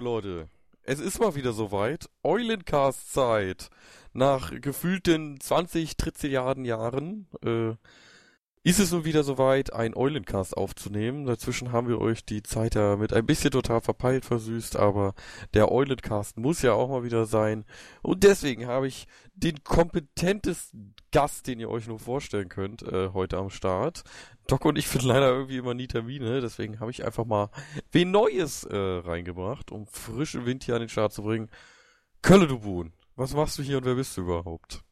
Leute. Es ist mal wieder soweit. Eulencast-Zeit. Nach gefühlten 20 Trizilliarden Jahren äh, ist es nun wieder soweit, ein Eulencast aufzunehmen. Dazwischen haben wir euch die Zeit ja mit ein bisschen total verpeilt versüßt, aber der Eulencast muss ja auch mal wieder sein. Und deswegen habe ich den kompetentesten Gast, den ihr euch nur vorstellen könnt, äh, heute am Start. Doc und ich finden leider irgendwie immer nie Termine, deswegen habe ich einfach mal wen Neues äh, reingebracht, um frischen Wind hier an den Start zu bringen. Kölle, du Buhn, was machst du hier und wer bist du überhaupt?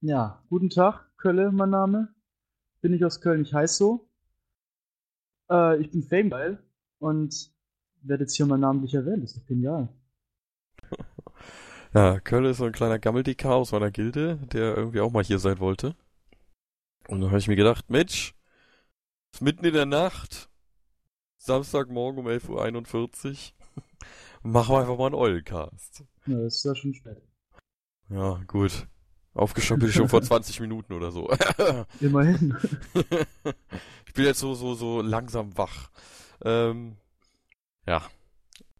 Ja, guten Tag, Kölle, mein Name bin ich aus Köln, ich heiße so. Äh, ich bin Famegeil und werde jetzt hier mal namentlich erwähnt, das ist doch genial. Ja, Kölle ist so ein kleiner Gammeldekar aus meiner Gilde, der irgendwie auch mal hier sein wollte. Und dann habe ich mir gedacht, Mensch, ist mitten in der Nacht, Samstagmorgen um 11.41 Uhr, machen wir einfach mal einen Eulencast. Ja, das ist ja schon spät. Ja, gut. Aufgestanden bin ich schon vor 20 Minuten oder so. Immerhin. ich bin jetzt so, so, so langsam wach. Ähm, ja.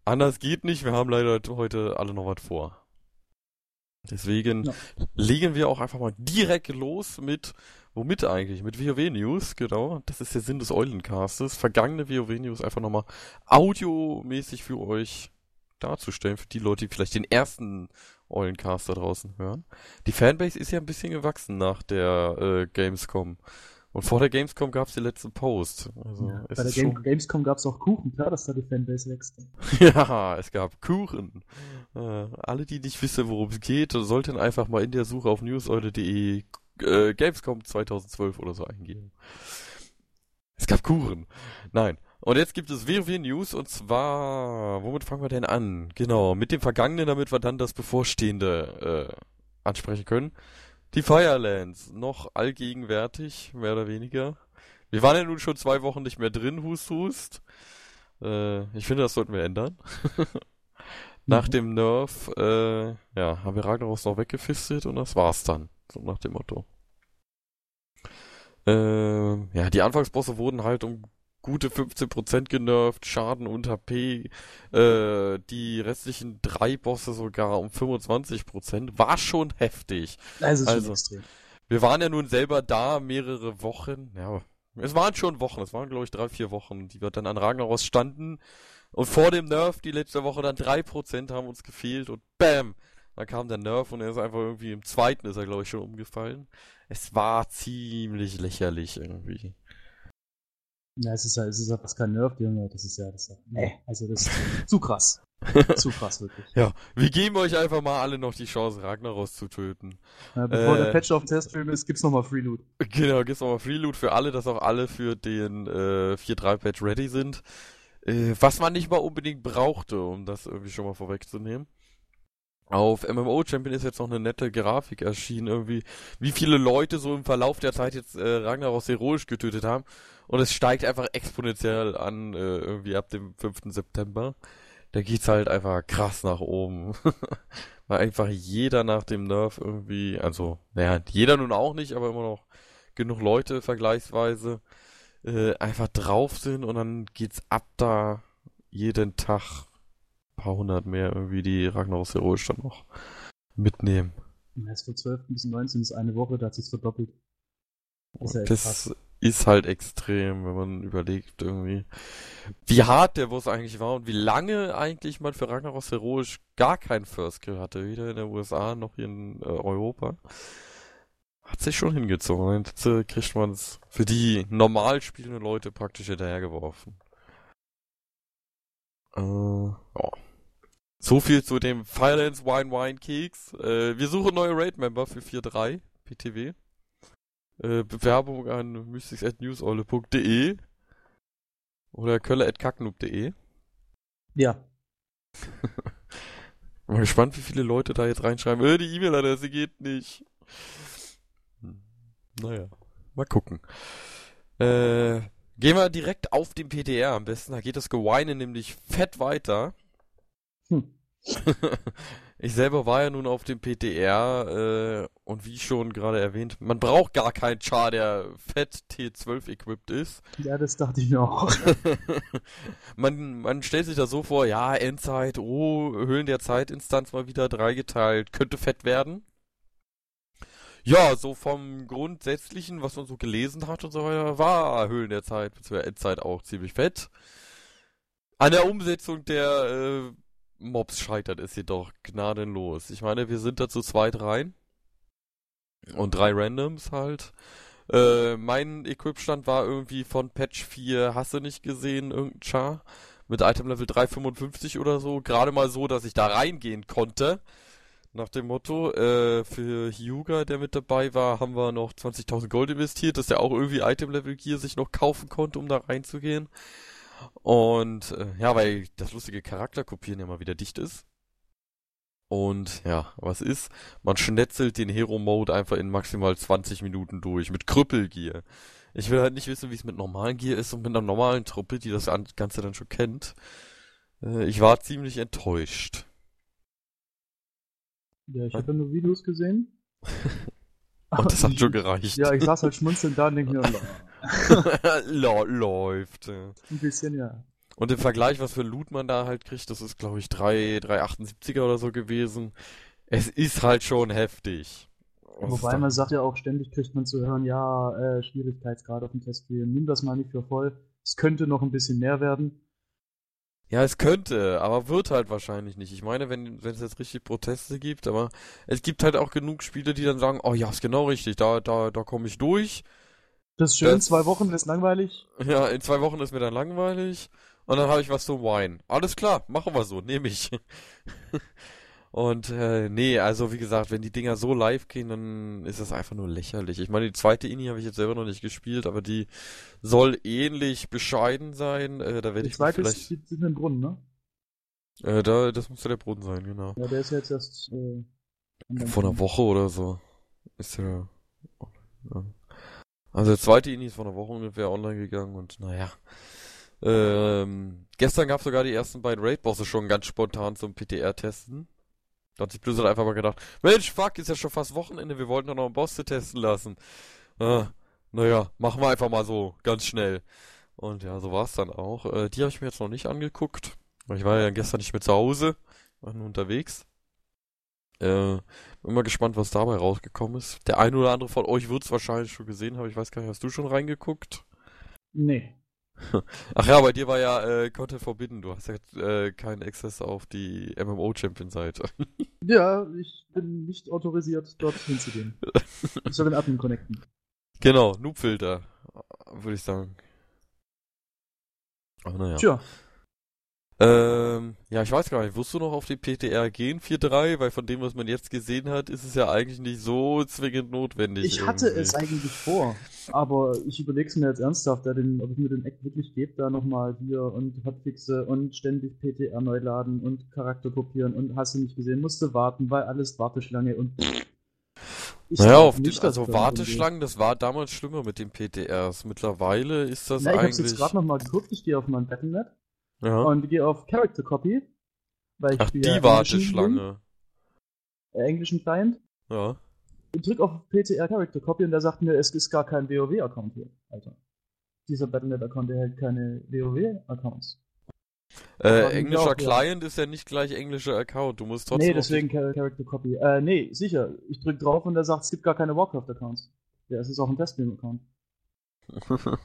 Anders geht nicht. Wir haben leider heute alle noch was vor. Deswegen ja. legen wir auch einfach mal direkt los mit, womit eigentlich? Mit WoW News, genau. Das ist der Sinn des Eulencastes. Vergangene WoW News einfach nochmal audiomäßig für euch darzustellen, für die Leute, die vielleicht den ersten Eulencast da draußen hören. Die Fanbase ist ja ein bisschen gewachsen nach der äh, Gamescom. Und vor der Gamescom gab es die letzten Post. Also ja, bei der Game Gamescom gab es auch Kuchen, klar, dass da die Fanbase wächst. ja, es gab Kuchen. Äh, alle, die nicht wissen, worum es geht, sollten einfach mal in der Suche auf newseule.de äh, Gamescom 2012 oder so eingeben. Es gab Kuchen. Nein. Und jetzt gibt es WoW News und zwar, womit fangen wir denn an? Genau, mit dem Vergangenen, damit wir dann das Bevorstehende äh, ansprechen können. Die Firelands, noch allgegenwärtig, mehr oder weniger. Wir waren ja nun schon zwei Wochen nicht mehr drin, Hust, Hust. Äh, ich finde, das sollten wir ändern. nach mhm. dem Nerf, äh, ja, haben wir Ragnaros noch weggefistet und das war's dann. So nach dem Motto. Äh, ja, die Anfangsbosse wurden halt um gute 15% genervt, Schaden und HP, äh, die restlichen drei Bosse sogar um 25%, war schon heftig. Also, schon extrem. Wir waren ja nun selber da mehrere Wochen, ja, es waren schon Wochen, es waren glaube ich drei, vier Wochen, die wir dann an Ragnaros standen und vor dem Nerf die letzte Woche dann 3% haben uns gefehlt und BAM! Dann kam der Nerf und er ist einfach irgendwie im zweiten ist er glaube ich schon umgefallen. Es war ziemlich lächerlich irgendwie. Ja, es ist ja, es ist ja fast kein Nerf, Junge. Das ist ja, das ist ja, nee, also das ist zu krass. zu krass, wirklich. Ja, wir geben euch einfach mal alle noch die Chance, Ragnaros zu töten. Ja, bevor äh, der Patch auf dem Testfilm ist, gibt's nochmal Free Loot. Genau, gibt's nochmal Free Loot für alle, dass auch alle für den äh, 4.3 Patch ready sind. Äh, was man nicht mal unbedingt brauchte, um das irgendwie schon mal vorwegzunehmen. Auf MMO Champion ist jetzt noch eine nette Grafik erschienen, irgendwie, wie viele Leute so im Verlauf der Zeit jetzt äh, Ragnaros heroisch getötet haben. Und es steigt einfach exponentiell an, äh, irgendwie ab dem 5. September. Da geht's halt einfach krass nach oben. Weil einfach jeder nach dem Nerf irgendwie, also, naja, jeder nun auch nicht, aber immer noch genug Leute vergleichsweise äh, einfach drauf sind und dann geht's ab da jeden Tag paar hundert mehr irgendwie die Ragnaros Heroisch dann noch mitnehmen. Es von 12 bis 19 ist eine Woche, da hat sich's verdoppelt. Das, ist, ja das ist, halt extrem, wenn man überlegt irgendwie, wie hart der Boss eigentlich war und wie lange eigentlich man für Ragnaros Heroisch gar keinen First Kill hatte, weder in den USA noch hier in äh, Europa. Hat sich schon hingezogen. Jetzt äh, kriegt man es für die normal spielenden Leute praktisch hinterhergeworfen. Äh, ja. So viel zu dem Firelands Wine Wine Keks. Äh, wir suchen neue Raid-Member für 4.3 PTW. Äh, Bewerbung an mystics.newsolle.de oder kölle.kacknoob.de. Ja. Mal gespannt, wie viele Leute da jetzt reinschreiben. Äh, die E-Mail-Adresse geht nicht. Naja, mal gucken. Äh, gehen wir direkt auf den PTR am besten. Da geht das Geweine nämlich fett weiter. Hm. Ich selber war ja nun auf dem PTR äh, und wie schon gerade erwähnt, man braucht gar keinen Char, der fett T12 equipped ist. Ja, das dachte ich mir auch. man, man stellt sich da so vor, ja, Endzeit, oh, Höhlen der Zeitinstanz mal wieder dreigeteilt, könnte fett werden. Ja, so vom Grundsätzlichen, was man so gelesen hat und so weiter, war Höhlen der Zeit, bzw. Endzeit auch ziemlich fett. An der Umsetzung der äh, Mobs scheitert es jedoch gnadenlos. Ich meine, wir sind da zu zweit rein. Und drei Randoms halt. Äh, mein Equipstand war irgendwie von Patch 4, hast du nicht gesehen, irgendein Char. Mit Item Level 355 oder so. Gerade mal so, dass ich da reingehen konnte. Nach dem Motto, äh, für Hyuga, der mit dabei war, haben wir noch 20.000 Gold investiert, dass er auch irgendwie Item Level Gear sich noch kaufen konnte, um da reinzugehen. Und äh, ja, weil das lustige Charakterkopieren ja mal wieder dicht ist. Und ja, was ist? Man schnetzelt den Hero-Mode einfach in maximal 20 Minuten durch mit Krüppelgear. Ich will halt nicht wissen, wie es mit normalen Gear ist und mit einer normalen Truppe, die das Ganze dann schon kennt. Äh, ich war ziemlich enttäuscht. Ja, ich habe nur Videos gesehen. und das hat schon gereicht. Ja, ich saß halt schmunzelnd da und denke mir, läuft. Ein bisschen, ja. Und im Vergleich, was für Loot man da halt kriegt, das ist, glaube ich, 3, 378er oder so gewesen. Es ist halt schon heftig. Was Wobei man sagt ja auch, ständig kriegt man zu hören, ja, äh, Schwierigkeitsgrad auf dem Testspiel, nimm das mal nicht für voll. Es könnte noch ein bisschen mehr werden. Ja, es könnte, aber wird halt wahrscheinlich nicht. Ich meine, wenn, wenn es jetzt richtig Proteste gibt, aber es gibt halt auch genug Spiele, die dann sagen, oh ja, ist genau richtig, da, da, da komme ich durch. Das ist schön, das, zwei Wochen ist langweilig. Ja, in zwei Wochen ist mir dann langweilig. Und dann habe ich was zum Wine. Alles klar, machen wir so, nehme ich. und äh, nee, also wie gesagt, wenn die Dinger so live gehen, dann ist das einfach nur lächerlich. Ich meine, die zweite Ini habe ich jetzt selber noch nicht gespielt, aber die soll ähnlich bescheiden sein. Äh, da werde ich zweite vielleicht... ist in den Brunnen, ne? Äh, da, das muss ja der Brunnen sein, genau. Ja, der ist jetzt erst äh, vor einer Woche oder so. Ist ja. ja. Also der zweite Ini ist vor einer Woche ungefähr online gegangen und naja. Ähm, gestern gab es sogar die ersten beiden Raid-Bosse schon ganz spontan zum PTR-Testen. Da hat sich Blizzard einfach mal gedacht, Mensch, fuck, ist ja schon fast Wochenende, wir wollten doch noch einen Boss testen lassen. Äh, naja, machen wir einfach mal so, ganz schnell. Und ja, so war es dann auch. Äh, die habe ich mir jetzt noch nicht angeguckt. Ich war ja gestern nicht mehr zu Hause, war nur unterwegs. Äh, bin mal gespannt, was dabei rausgekommen ist. Der eine oder andere von euch wird es wahrscheinlich schon gesehen haben. Ich weiß gar nicht, hast du schon reingeguckt? Nee. Ach ja, bei dir war ja äh, Content Forbidden. Du hast ja äh, keinen Access auf die MMO-Champion-Seite. ja, ich bin nicht autorisiert, dort hinzugehen. Ich soll den Admin connecten. Genau, Noobfilter, würde ich sagen. Ach naja. Tja. Ähm, ja, ich weiß gar nicht, wirst du noch auf die PTR gehen, 4.3? Weil von dem, was man jetzt gesehen hat, ist es ja eigentlich nicht so zwingend notwendig. Ich hatte es eigentlich vor, aber ich überlege es mir jetzt ernsthaft, den, ob ich mir den Act wirklich gebe, da nochmal hier und Hotfixe und ständig PTR neu laden und Charakter kopieren und hast du nicht gesehen, musste warten, weil alles Warteschlange und ich naja, auf nicht, die, also Warteschlangen, das war damals schlimmer mit den PTRs. Mittlerweile ist das Na, ich eigentlich... Ich hab's jetzt gerade nochmal geguckt, ich gehe auf mein Battlenet ja. Und gehe auf Character Copy. Weil ich Ach, die Warteschlange. Bin, äh, englischen Client. Ja. Und drück auf PTR Character Copy und der sagt mir, es ist gar kein WoW-Account hier, Alter. Dieser Battle.net-Account, der hält keine WoW-Accounts. Äh, englischer Client ja. ist ja nicht gleich englischer Account. Du musst trotzdem. Nee, deswegen Character Copy. Äh, nee, sicher. Ich drück drauf und der sagt, es gibt gar keine Warcraft-Accounts. Ja, es ist auch ein Teststream-Account.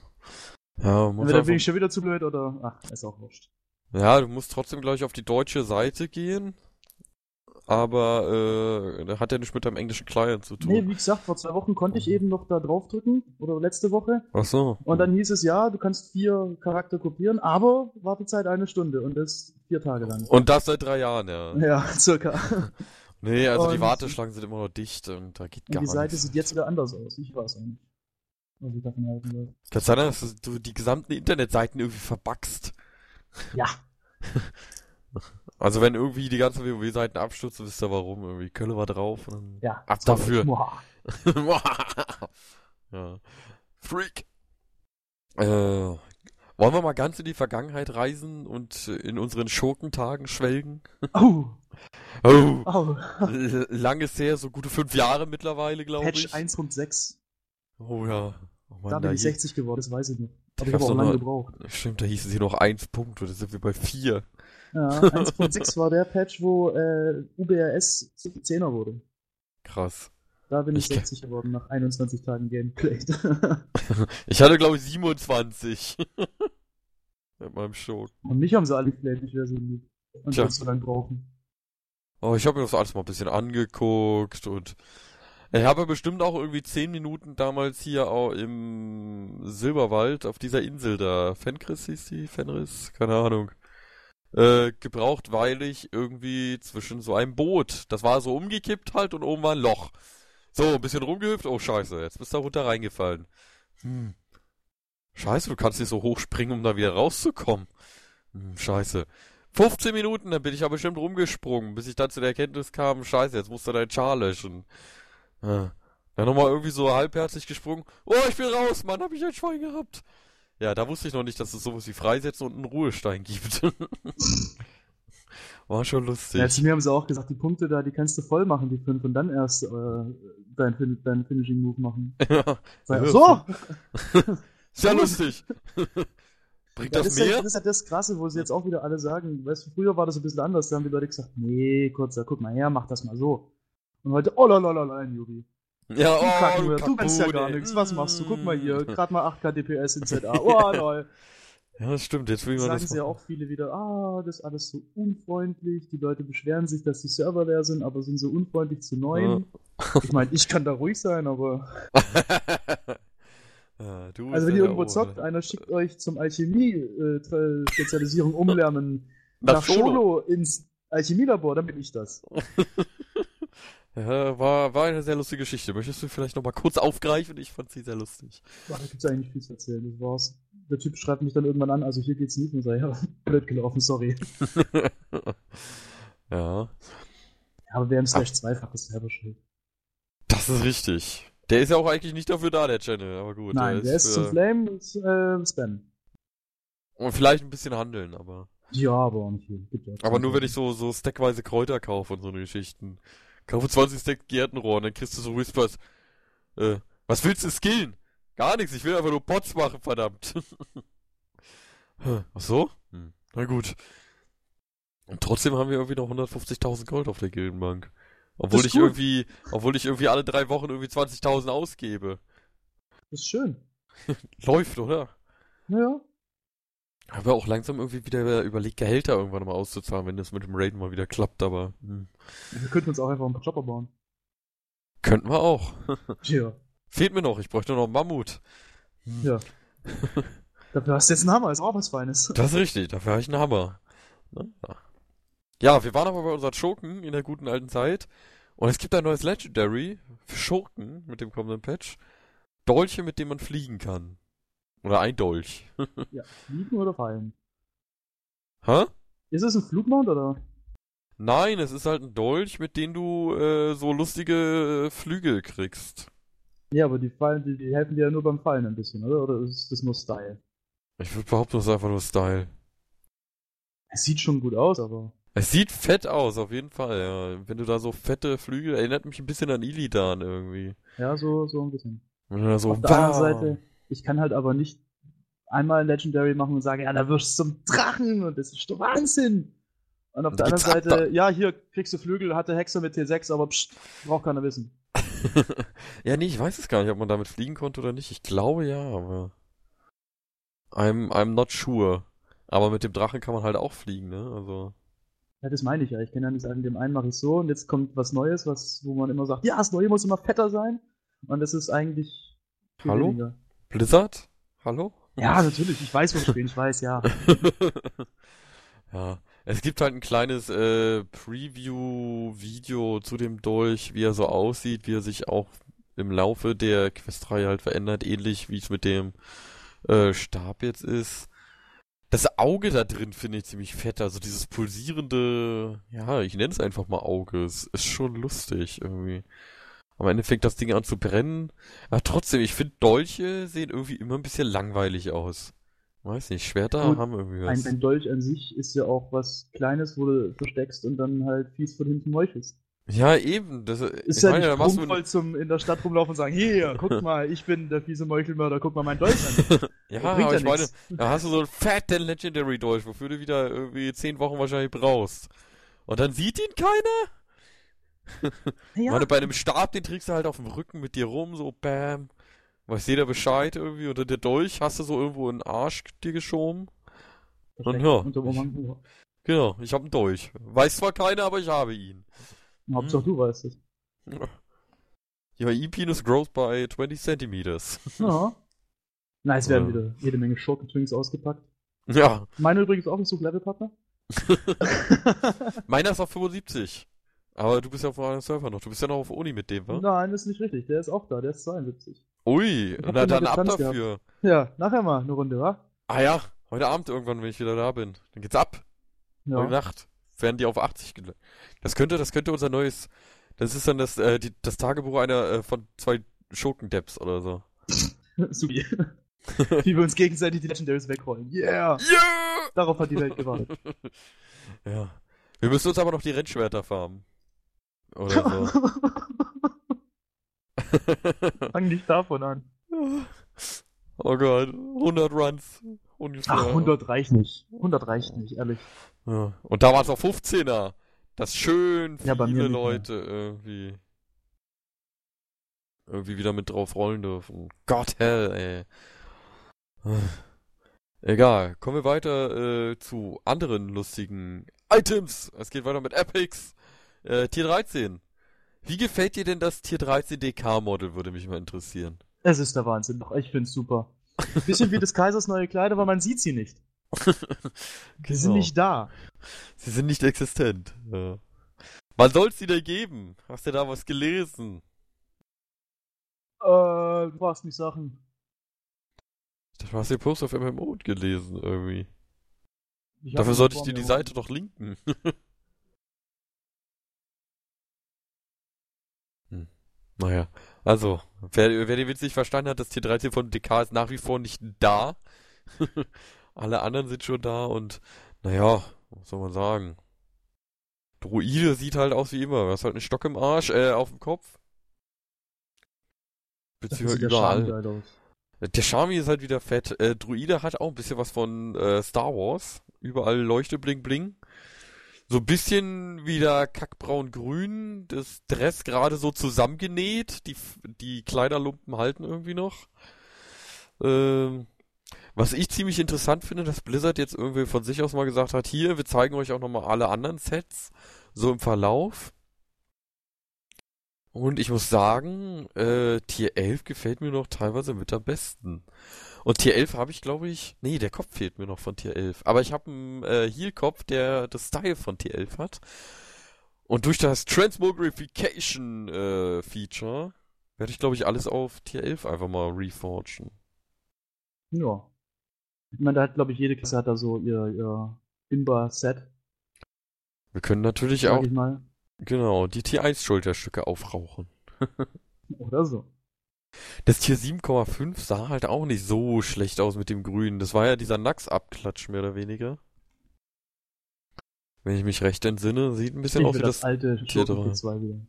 Ja, muss Entweder bin ich schon wieder zu blöd oder. Ach, ist auch wurscht. Ja, du musst trotzdem gleich auf die deutsche Seite gehen. Aber äh, hat ja nichts mit deinem englischen Client zu tun. Nee, wie gesagt, vor zwei Wochen konnte ich eben noch da draufdrücken. Oder letzte Woche. Ach so. Und dann hieß es, ja, du kannst vier Charakter kopieren, aber Wartezeit eine Stunde und das vier Tage lang. Und das seit drei Jahren, ja. Ja, circa. nee, also und die Warteschlangen sind immer noch dicht und da geht gar nichts. Die Seite nichts. sieht jetzt wieder anders aus. Ich weiß auch nicht was ich davon halten soll. Kann sein, dass du die gesamten Internetseiten irgendwie verbackst. Ja. Also wenn irgendwie die ganzen WoW-Seiten abstürzen, wisst ihr warum. Irgendwie Kölle war drauf und dann ja, ab dafür. ja. Freak. Äh, Wollen wir mal ganz in die Vergangenheit reisen und in unseren Schurkentagen schwelgen? Oh, Oh, oh. l- lang ist her, so gute fünf Jahre mittlerweile, glaube Patch ich. 1.6. Oh ja. Mann, Da bin ich hieß- 60 geworden, das weiß ich nicht. Aber ich habe auch lange gebraucht. Stimmt, da hießen sie noch eins Punkt, oder sind wir bei vier? Ja, 1.6 war der Patch, wo äh, UBRS zu 10er wurde. Krass. Da bin ich, Ich- 60 geworden nach 21 Tagen Gameplay. Ich hatte, glaube ich, 27. Mit meinem Schurk. Und mich haben sie alle geflasht, ich wäre so lieb. Und Tja. so lange brauchen. Oh, ich habe mir das alles mal ein bisschen angeguckt und ich habe bestimmt auch irgendwie zehn Minuten damals hier auch im Silberwald auf dieser Insel da, Fenris hieß die, Fenris, keine Ahnung, äh, gebraucht, weil ich irgendwie zwischen so einem Boot, das war so umgekippt halt und oben war ein Loch. So, ein bisschen rumgehüpft, oh scheiße, jetzt bist du da runter reingefallen. Hm. Scheiße, du kannst nicht so hoch springen, um da wieder rauszukommen. Hm, scheiße. 15 Minuten, dann bin ich aber bestimmt rumgesprungen, bis ich dann zu der Erkenntnis kam, scheiße, jetzt musst du dein Char löschen. Ja. Dann nochmal irgendwie so halbherzig gesprungen. Oh, ich bin raus, Mann, hab ich ein Schwein gehabt. Ja, da wusste ich noch nicht, dass es sowas wie Freisetzen und einen Ruhestein gibt. War schon lustig. Ja, zu mir haben sie auch gesagt, die Punkte da, die kannst du voll machen, die fünf, und dann erst äh, dein, fin dein Finishing Move machen. Ja, Sag, so! ist ja Gut. lustig. Bringt Ja, das das, ist ja, mehr? das ist ja das Krasse, wo sie jetzt auch wieder alle sagen, weißt du, früher war das ein bisschen anders, da haben die Leute gesagt, nee, kurzer, guck mal her, mach das mal so. Und heute, oh lalalala, ein Jubi. Ja, Du, oh, Kacken, du, du kannst ja Kackbude. gar nichts, was machst du? Guck mal hier, gerade mal 8K DPS in ZA. Oh, lol. Ja, das stimmt, jetzt will man Sagen das sie ja auch viele wieder, ah, das ist alles so unfreundlich, die Leute beschweren sich, dass die Server leer sind, aber sind so unfreundlich zu neuen. Ich meine, ich kann da ruhig sein, aber. Ja, Also wenn ja ihr irgendwo zockt, Ole. einer schickt euch zum Alchemie-Spezialisierung umlernen Nach. Scholo ins Alchemielabor, dann bin ich das. Ja, war, war eine sehr lustige Geschichte. Möchtest du vielleicht nochmal kurz aufgreifen? Ich fand sie sehr lustig. Boah, da gibt's eigentlich viel zu erzählen, das war's. Der Typ schreibt mich dann irgendwann an, also hier geht's nicht mehr, ja, blöd gelaufen, sorry. ja, Ja, aber wer im Slash zweifach ist selber schuld. das ist richtig. Der ist ja auch eigentlich nicht dafür da, der Channel, aber gut. Nein, der ist zum für- Flame und äh, Spam. Und vielleicht ein bisschen handeln, aber. Ja, aber auch nicht viel. Ja Aber nur wenn ich so, so stackweise Kräuter kaufe und so eine Geschichten. Kaufe 20 Stack Gärtenrohr und dann kriegst du so Whispers. Äh, was willst du skillen? Gar nichts, ich will einfach nur Pots machen, verdammt. Ach so? Hm. Na gut. Und trotzdem haben wir irgendwie noch 150.000 Gold auf der Gildenbank. Obwohl ich gut. irgendwie, obwohl ich irgendwie alle drei Wochen irgendwie 20.000 ausgebe. Das ist schön. Läuft, oder? Naja. Aber auch langsam irgendwie wieder überlegt, Gehälter irgendwann mal auszuzahlen, wenn das mit dem Raiden mal wieder klappt, aber hm. Wir könnten uns auch einfach einen Chopper bauen. könnten wir auch. Tja. Fehlt mir noch, ich bräuchte noch einen Mammut. Hm. Ja. Dafür hast du jetzt einen Hammer, ist auch was Feines. Das ist richtig, dafür habe ich einen Hammer. Ne? Ja. Ja, wir waren aber bei unseren Schurken in der guten alten Zeit. Und es gibt ein neues Legendary für Schurken mit dem kommenden Patch. Dolche, mit denen man fliegen kann. Oder ein Dolch. Ja. Fliegen oder fallen? Hä? Ist es ein Flugmount oder? Nein, es ist halt ein Dolch, mit dem du äh, so lustige äh, Flügel kriegst. Ja, aber die fallen, die, die helfen dir ja nur beim Fallen ein bisschen, oder? Oder ist das nur Style? Ich würde behaupten, das ist einfach nur Style. Es sieht schon gut aus, aber. Es sieht fett aus, auf jeden Fall, ja. Wenn du da so fette Flügel, erinnert mich ein bisschen an Illidan irgendwie. Ja, so, so ein bisschen. Wenn du da so Auf der anderen. Seite, ich kann halt aber nicht einmal ein Legendary machen und sagen, ja, da wirst du zum Drachen und das ist der Wahnsinn. Und auf Und der anderen Seite, ja, hier kriegst du Flügel, hatte Hexer mit T6, aber pst, braucht keiner wissen. ja, nee, ich weiß es gar nicht, ob man damit fliegen konnte oder nicht. Ich glaube ja, aber. I'm, I'm not sure. Aber mit dem Drachen kann man halt auch fliegen, ne? Also. Ja, das meine ich ja. Ich kann ja nicht sagen, dem einen mache ich so und jetzt kommt was Neues, was, wo man immer sagt, ja, das Neue muss immer fetter sein. Und das ist eigentlich Hallo? weniger. Blizzard? Hallo? Ja, natürlich, ich weiß, wo ich ich weiß, ja. ja. Es gibt halt ein kleines äh, Preview-Video zu dem Dolch, wie er so aussieht, wie er sich auch im Laufe der Questreihe halt verändert, ähnlich wie es mit dem äh, Stab jetzt ist. Das Auge da drin finde ich ziemlich fett, also dieses pulsierende, ja, ich nenne es einfach mal Auge, es ist schon lustig irgendwie. Am Ende fängt das Ding an zu brennen, aber trotzdem, ich finde Dolche sehen irgendwie immer ein bisschen langweilig aus. Weiß nicht, Schwerter Gut, haben irgendwie Ein, was. ein Dolch an sich ist ja auch was Kleines, wo du versteckst und dann halt fies von hinten meuchelst. Ja, eben. Das, Ist ich ja meine, nicht prunkvoll zum in der Stadt rumlaufen und sagen, hier, guck mal, ich bin der fiese Meuchelmörder, guck mal mein Dolch an. Ja, aber ja ich meine, da hast du so einen fetten Legendary Dolch, wofür du wieder irgendwie zehn Wochen wahrscheinlich brauchst. Und dann sieht ihn keiner? Ja, Meine, bei einem Stab, den trägst du halt auf dem Rücken mit dir rum, so bam. Weiß jeder Bescheid irgendwie. Oder der Dolch hast du so irgendwo in den Arsch dir geschoben. versteckt ja. Genau, ich habe einen Dolch. Weiß zwar keiner, aber ich habe ihn. Hauptsache du weißt es. Your E-Penis grows by 20 centimeters. Ja. Nice, werden Ja. wieder jede Menge Schurken-Twinks ausgepackt. Ja, Meine übrigens auch nicht so Levelpartner. meiner ist auf 75. Aber du bist ja auf einem Server noch. Du bist ja noch auf Uni mit dem, wa? Nein, das ist nicht richtig. Der ist auch da, der ist 72. Ui, na dann ab dafür. Ja, nachher mal eine Runde, wa? Ah ja, heute Abend irgendwann, wenn ich wieder da bin. Dann geht's ab. Heute Ja. Nacht werden die auf 80 gel Das könnte, das könnte unser neues. Das ist dann das, äh, die, das Tagebuch einer äh, von zwei Schurkendeps oder so. Supi. Wie wir uns gegenseitig die Legendaries wegrollen. Yeah! Yeah! Darauf hat die Welt gewartet. ja. Wir müssen uns aber noch die Rennschwerter farmen. Oder so. Fang nicht davon an. oh Gott, 100 Runs. Ungefähr. Ach, 100 reicht nicht. 100 reicht nicht, ehrlich. Ja. Und da war es auf 15er. Das schön viele Ja, mehr. Leute irgendwie irgendwie wieder mit drauf rollen dürfen. Gott hell, ey. Egal, kommen wir weiter äh, zu anderen lustigen Items. Es geht weiter mit Epics. Äh, Tier 13. Wie gefällt dir denn das Tier 13 DK-Model, würde mich mal interessieren. Es ist der Wahnsinn. Doch, ich find's super. Bisschen wie des Kaisers neue Kleider, aber man sieht sie nicht. Die sind Genau. nicht da. Sie sind nicht existent. Ja. Wann soll's die denn geben? Hast du da was gelesen? Äh, du brauchst nicht Sachen. Du hast den Post auf MMO gelesen, irgendwie. Dafür sollte ich dir die. Seite doch linken. Naja, also, wer, wer den Witz nicht verstanden hat, das Tier 13 von DK ist nach wie vor nicht da. Alle anderen sind schon da und, naja, was soll man sagen? Druide sieht halt aus wie immer. Du hast halt einen Stock im Arsch, äh, auf dem Kopf. Beziehungsweise überall. aus. Der Charme ist halt wieder fett. Äh, Druide hat auch ein bisschen was von äh, Star Wars. Überall Leuchte, bling, bling. So ein bisschen wieder kackbraun-grün. Das Dress gerade so zusammengenäht. Die, die Kleiderlumpen halten irgendwie noch. Ähm, was ich ziemlich interessant finde, dass Blizzard jetzt irgendwie von sich aus mal gesagt hat, hier, wir zeigen euch auch nochmal alle anderen Sets. So im Verlauf. Und ich muss sagen, äh, Tier 11 gefällt mir noch teilweise mit am besten. Und Tier 11 habe ich, glaube ich, nee, der Kopf fehlt mir noch von Tier 11. Aber ich habe einen äh, Heal-Kopf, der das Style von Tier 11 hat. Und durch das Transmogrification äh, Feature werde ich, glaube ich, alles auf Tier 11 einfach mal reforgen. Ja. Ich meine, da hat, glaube ich, jede Klasse hat da so ihr, ihr Imba-Set, Wir können natürlich auch. Genau, die Tier 1 Schulterstücke aufrauchen. Oder so. Das Tier 7,5 sah halt auch nicht so schlecht aus mit dem Grün. Das war ja dieser Nax-Abklatsch mehr oder weniger. Wenn ich mich recht entsinne, sieht ein bisschen aus wie das, alte Tier Schurken drei. 2 wieder.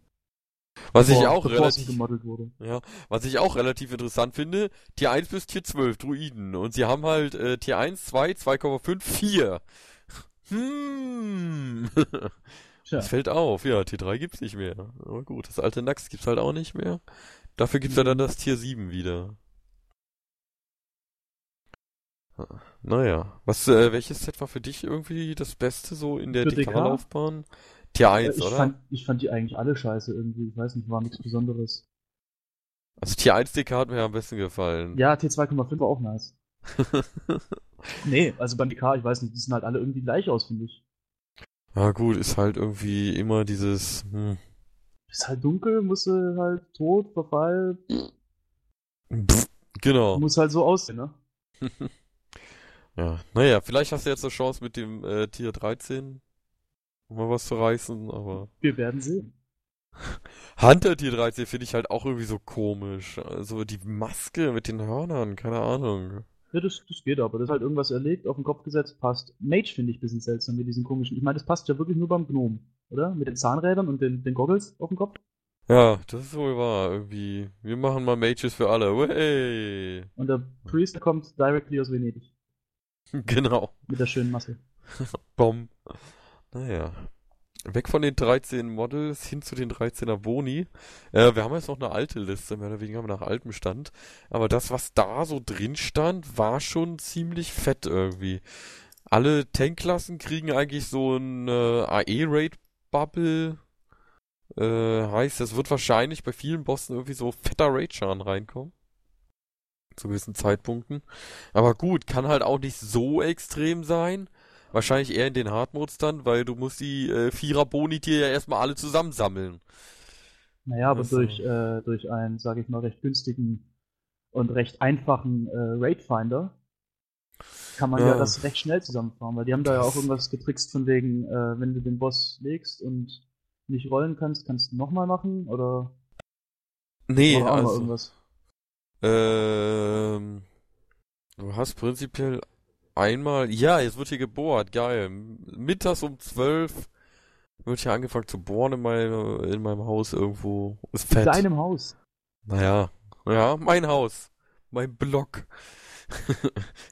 was ich auch relativ, ja, was ich auch relativ interessant finde, Tier 1 bis Tier 12, Druiden. Und sie haben halt äh, Tier 1, 2, 2,5, 4. Hm. Tja, Das fällt auf, ja, Tier 3 gibt's nicht mehr. Aber gut, das alte Nax gibt's halt auch nicht mehr. Dafür gibt's ja dann das Tier 7 wieder. Naja, was, äh, welches Set war für dich irgendwie das Beste so in der? DK-Laufbahn? Tier 1, ich, oder? fand, ich fand die eigentlich alle scheiße irgendwie. Ich weiß nicht, war nichts Besonderes. Also Tier 1 DK hat mir am besten gefallen. Ja, T2,5 war auch nice. Nee, also beim DK, ich weiß nicht, die sehen halt alle irgendwie gleich aus, finde ich. Ja gut, ist halt irgendwie immer dieses, hm, Ist halt dunkel, muss halt tot, Verfall, pff, genau. muss halt so aussehen, ne? Ja, naja, vielleicht hast du jetzt eine Chance mit dem äh, Tier 13 mal was zu reißen, aber Wir werden sehen. Hunter Tier 13 finde ich halt auch irgendwie so komisch. Also die Maske mit den Hörnern, keine Ahnung. Ja, das, das geht aber. Das ist halt irgendwas erlegt, auf den Kopf gesetzt, passt. Mage finde ich ein bisschen seltsam mit diesen komischen. Ich meine, das passt ja wirklich nur beim Gnome, oder? Mit den Zahnrädern und den, den Goggles auf dem Kopf. Ja, das ist wohl wahr. Irgendwie. Wir machen mal Mages für alle. Wey. Und der Priest kommt directly aus Venedig. Genau. Mit der schönen Masse. Bom. Naja. Weg von den 13 Models hin zu den 13er Boni. Äh, wir haben jetzt noch eine alte Liste, mehr oder weniger nach altem Stand. Aber das, was da so drin stand, war schon ziemlich fett irgendwie. Alle Tankklassen kriegen eigentlich so ein äh, AE-Raid-Bubble. Äh, heißt, es wird wahrscheinlich bei vielen Bossen irgendwie so fetter Raid-Schaden reinkommen. Zu gewissen Zeitpunkten. Aber gut, kann halt auch nicht so extrem sein. Wahrscheinlich eher in den Hardmodes dann, weil du musst die äh, Vierer-Boni dir ja erstmal alle zusammensammeln. Naja, aber Also- durch, äh, durch einen, sage ich mal, recht günstigen und recht einfachen äh, Raid-Finder kann man ja. Ja. das recht schnell zusammenfahren, weil die haben da ja Das- auch irgendwas getrickst von wegen, äh, wenn du den Boss legst und nicht rollen kannst, kannst du nochmal machen oder Nee, also. irgendwas. Ähm, du hast prinzipiell einmal, ja, jetzt wird hier gebohrt, geil. Mittags um 12 wird hier angefangen zu bohren in, meine, in meinem Haus irgendwo. Ist In fett. deinem Haus. Naja, ja, mein Haus. Mein Block.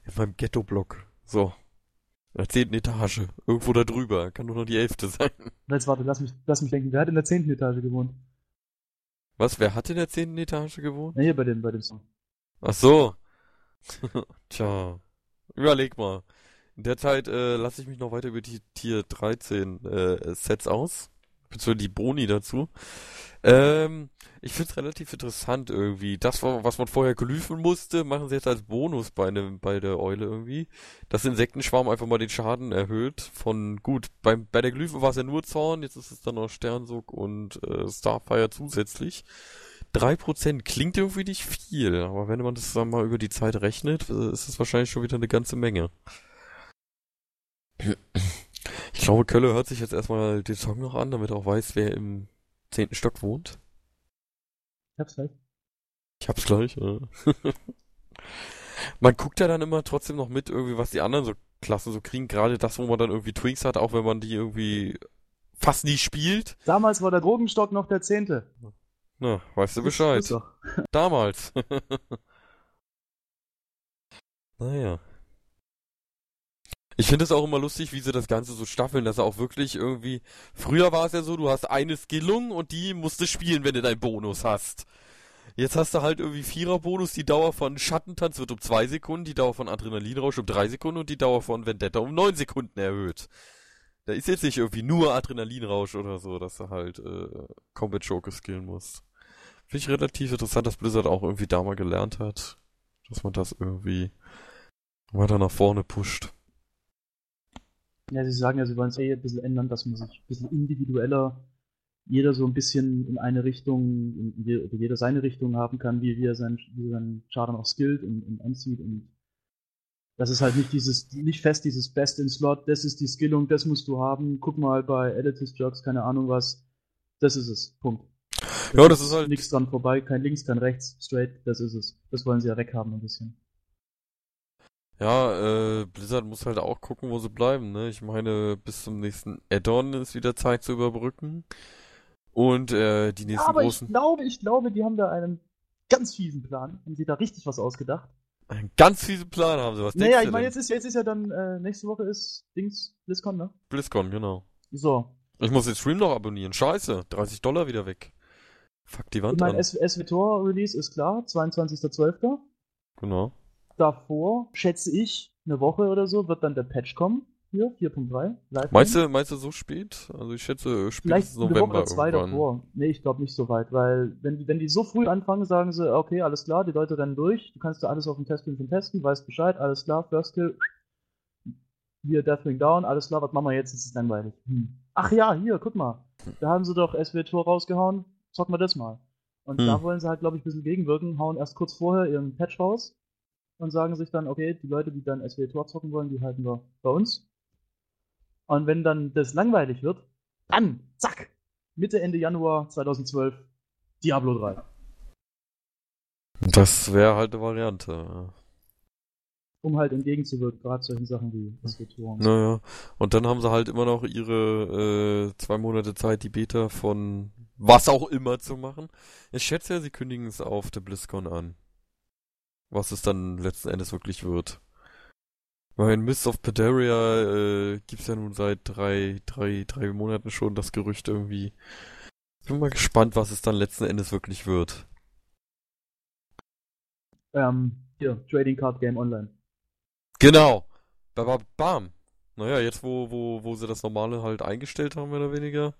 in meinem Ghetto-Block. So. In der zehnten Etage. Irgendwo da drüber. Kann nur noch die elfte sein. Jetzt warte, lass mich, lass mich denken, wer hat in der zehnten Etage gewohnt? Was, wer hat in der zehnten Etage gewohnt? Na, hier bei dem, bei dem Song. Ach so. Tja. Überleg mal. In der Zeit äh, lasse ich mich noch weiter über die Tier 13 äh, Sets aus. Beziehungsweise die Boni dazu. Ähm, ich finde es relativ interessant irgendwie. Das, wa- was man vorher glyphen musste, machen sie jetzt als Bonus bei, einem, bei der Eule irgendwie. Das Insektenschwarm einfach mal den Schaden erhöht. Von gut, beim, bei der Glyphe war es ja nur Zorn, jetzt ist es dann noch Sternsog und äh, Starfire zusätzlich. 3% klingt irgendwie nicht viel, aber wenn man das dann mal über die Zeit rechnet, äh, ist es wahrscheinlich schon wieder eine ganze Menge. Ich glaube, Kölle hört sich jetzt erstmal den Song noch an, damit er auch weiß, wer im zehnten Stock wohnt. Ich hab's gleich. Ich hab's gleich. Ja. man guckt ja dann immer trotzdem noch mit, irgendwie, was die anderen so Klassen so kriegen. Gerade das, wo man dann irgendwie Twinks hat, auch wenn man die irgendwie fast nie spielt. Damals war der Drogenstock noch der zehnte. Na, weißt du Bescheid. Damals. naja. Ich finde es auch immer lustig, wie sie das Ganze so staffeln, dass er auch wirklich irgendwie. Früher war es ja so, du hast eine Skillung und die musst du spielen, wenn du deinen Bonus hast. Jetzt hast du halt irgendwie Vierer-Bonus, die Dauer von Schattentanz wird um zwei Sekunden, die Dauer von Adrenalinrausch um drei Sekunden und die Dauer von Vendetta um neun Sekunden erhöht. Da ist jetzt nicht irgendwie nur Adrenalinrausch oder so, dass du halt äh, Combat Joker skillen musst. Finde ich relativ interessant, dass Blizzard auch irgendwie da mal gelernt hat, dass man das irgendwie weiter nach vorne pusht. Ja, sie sagen ja, sie wollen es eh ein bisschen ändern, dass man sich ein bisschen individueller, jeder so ein bisschen in eine Richtung, in oder jeder seine Richtung haben kann, wie, wie er seinen, wie seinen Char auch skillt und, und anzieht und das ist halt nicht dieses, nicht fest dieses Best in Slot, das ist die Skillung, das musst du haben, guck mal bei Editors Jokes, keine Ahnung was, das ist es, Punkt. Ja, das ist halt- Nichts dran vorbei, kein links, kein rechts, straight, das ist es. Das wollen sie ja weghaben ein bisschen. Ja, äh, Blizzard muss halt auch gucken, wo sie bleiben, ne? Ich meine, bis zum nächsten Add-on ist wieder Zeit zu überbrücken. Und äh, die nächsten Aber ich großen. glaube, ich glaube, die haben da einen ganz fiesen Plan. Haben sie da richtig was ausgedacht? Einen ganz fiesen Plan haben sie. Was naja, ich meine, jetzt ist, jetzt ist ja dann, äh, nächste Woche ist Dings, BlizzCon, ne? BlizzCon, genau. So. Ich muss den Stream noch abonnieren. Scheiße, 30 Dollar wieder weg. Fuck die Ich Wand meine, an. SWTOR Release ist klar, 22.12. Genau. Davor, schätze ich, eine Woche oder so, wird dann der Patch kommen. Hier, 4.3. Live. Meinst du, meinst du so spät? Also ich schätze spätestens eine Woche November oder zwei irgendwann. davor. Nee, ich glaube nicht so weit, weil wenn die, wenn die so früh anfangen, sagen sie, okay, alles klar, die Leute rennen durch, du kannst da alles auf dem Testbildschirm testen, weißt Bescheid, alles klar, First Kill, hier Deathwing down, alles klar, was machen wir jetzt? Das ist langweilig. Hm. Ach ja, hier, guck mal, da haben sie doch SW Tor rausgehauen, zocken wir das mal. Und Hm. da wollen sie halt, glaube ich, ein bisschen gegenwirken, hauen erst kurz vorher ihren Patch raus und sagen sich dann, okay, die Leute, die dann SW Tor zocken wollen, die halten wir bei uns. Und wenn dann das langweilig wird, dann, zack, Mitte, Ende Januar 2012, Diablo 3. Das wäre halt eine Variante. Um halt entgegenzuwirken, gerade solchen Sachen wie so. Naja, und dann haben sie halt immer noch ihre äh, zwei Monate Zeit, die Beta von was auch immer zu machen. Ich schätze ja, sie kündigen es auf der BlizzCon an. Was es dann letzten Endes wirklich wird. Weil in Mist of Pandaria äh, gibt's ja nun seit drei, drei, drei Monaten schon das Gerücht irgendwie. Ich bin mal gespannt, was es dann letzten Endes wirklich wird. Ähm, hier, Trading Card Game Online. Genau. Bam, bam. Naja, jetzt wo, wo, wo sie das normale halt eingestellt haben, mehr oder weniger.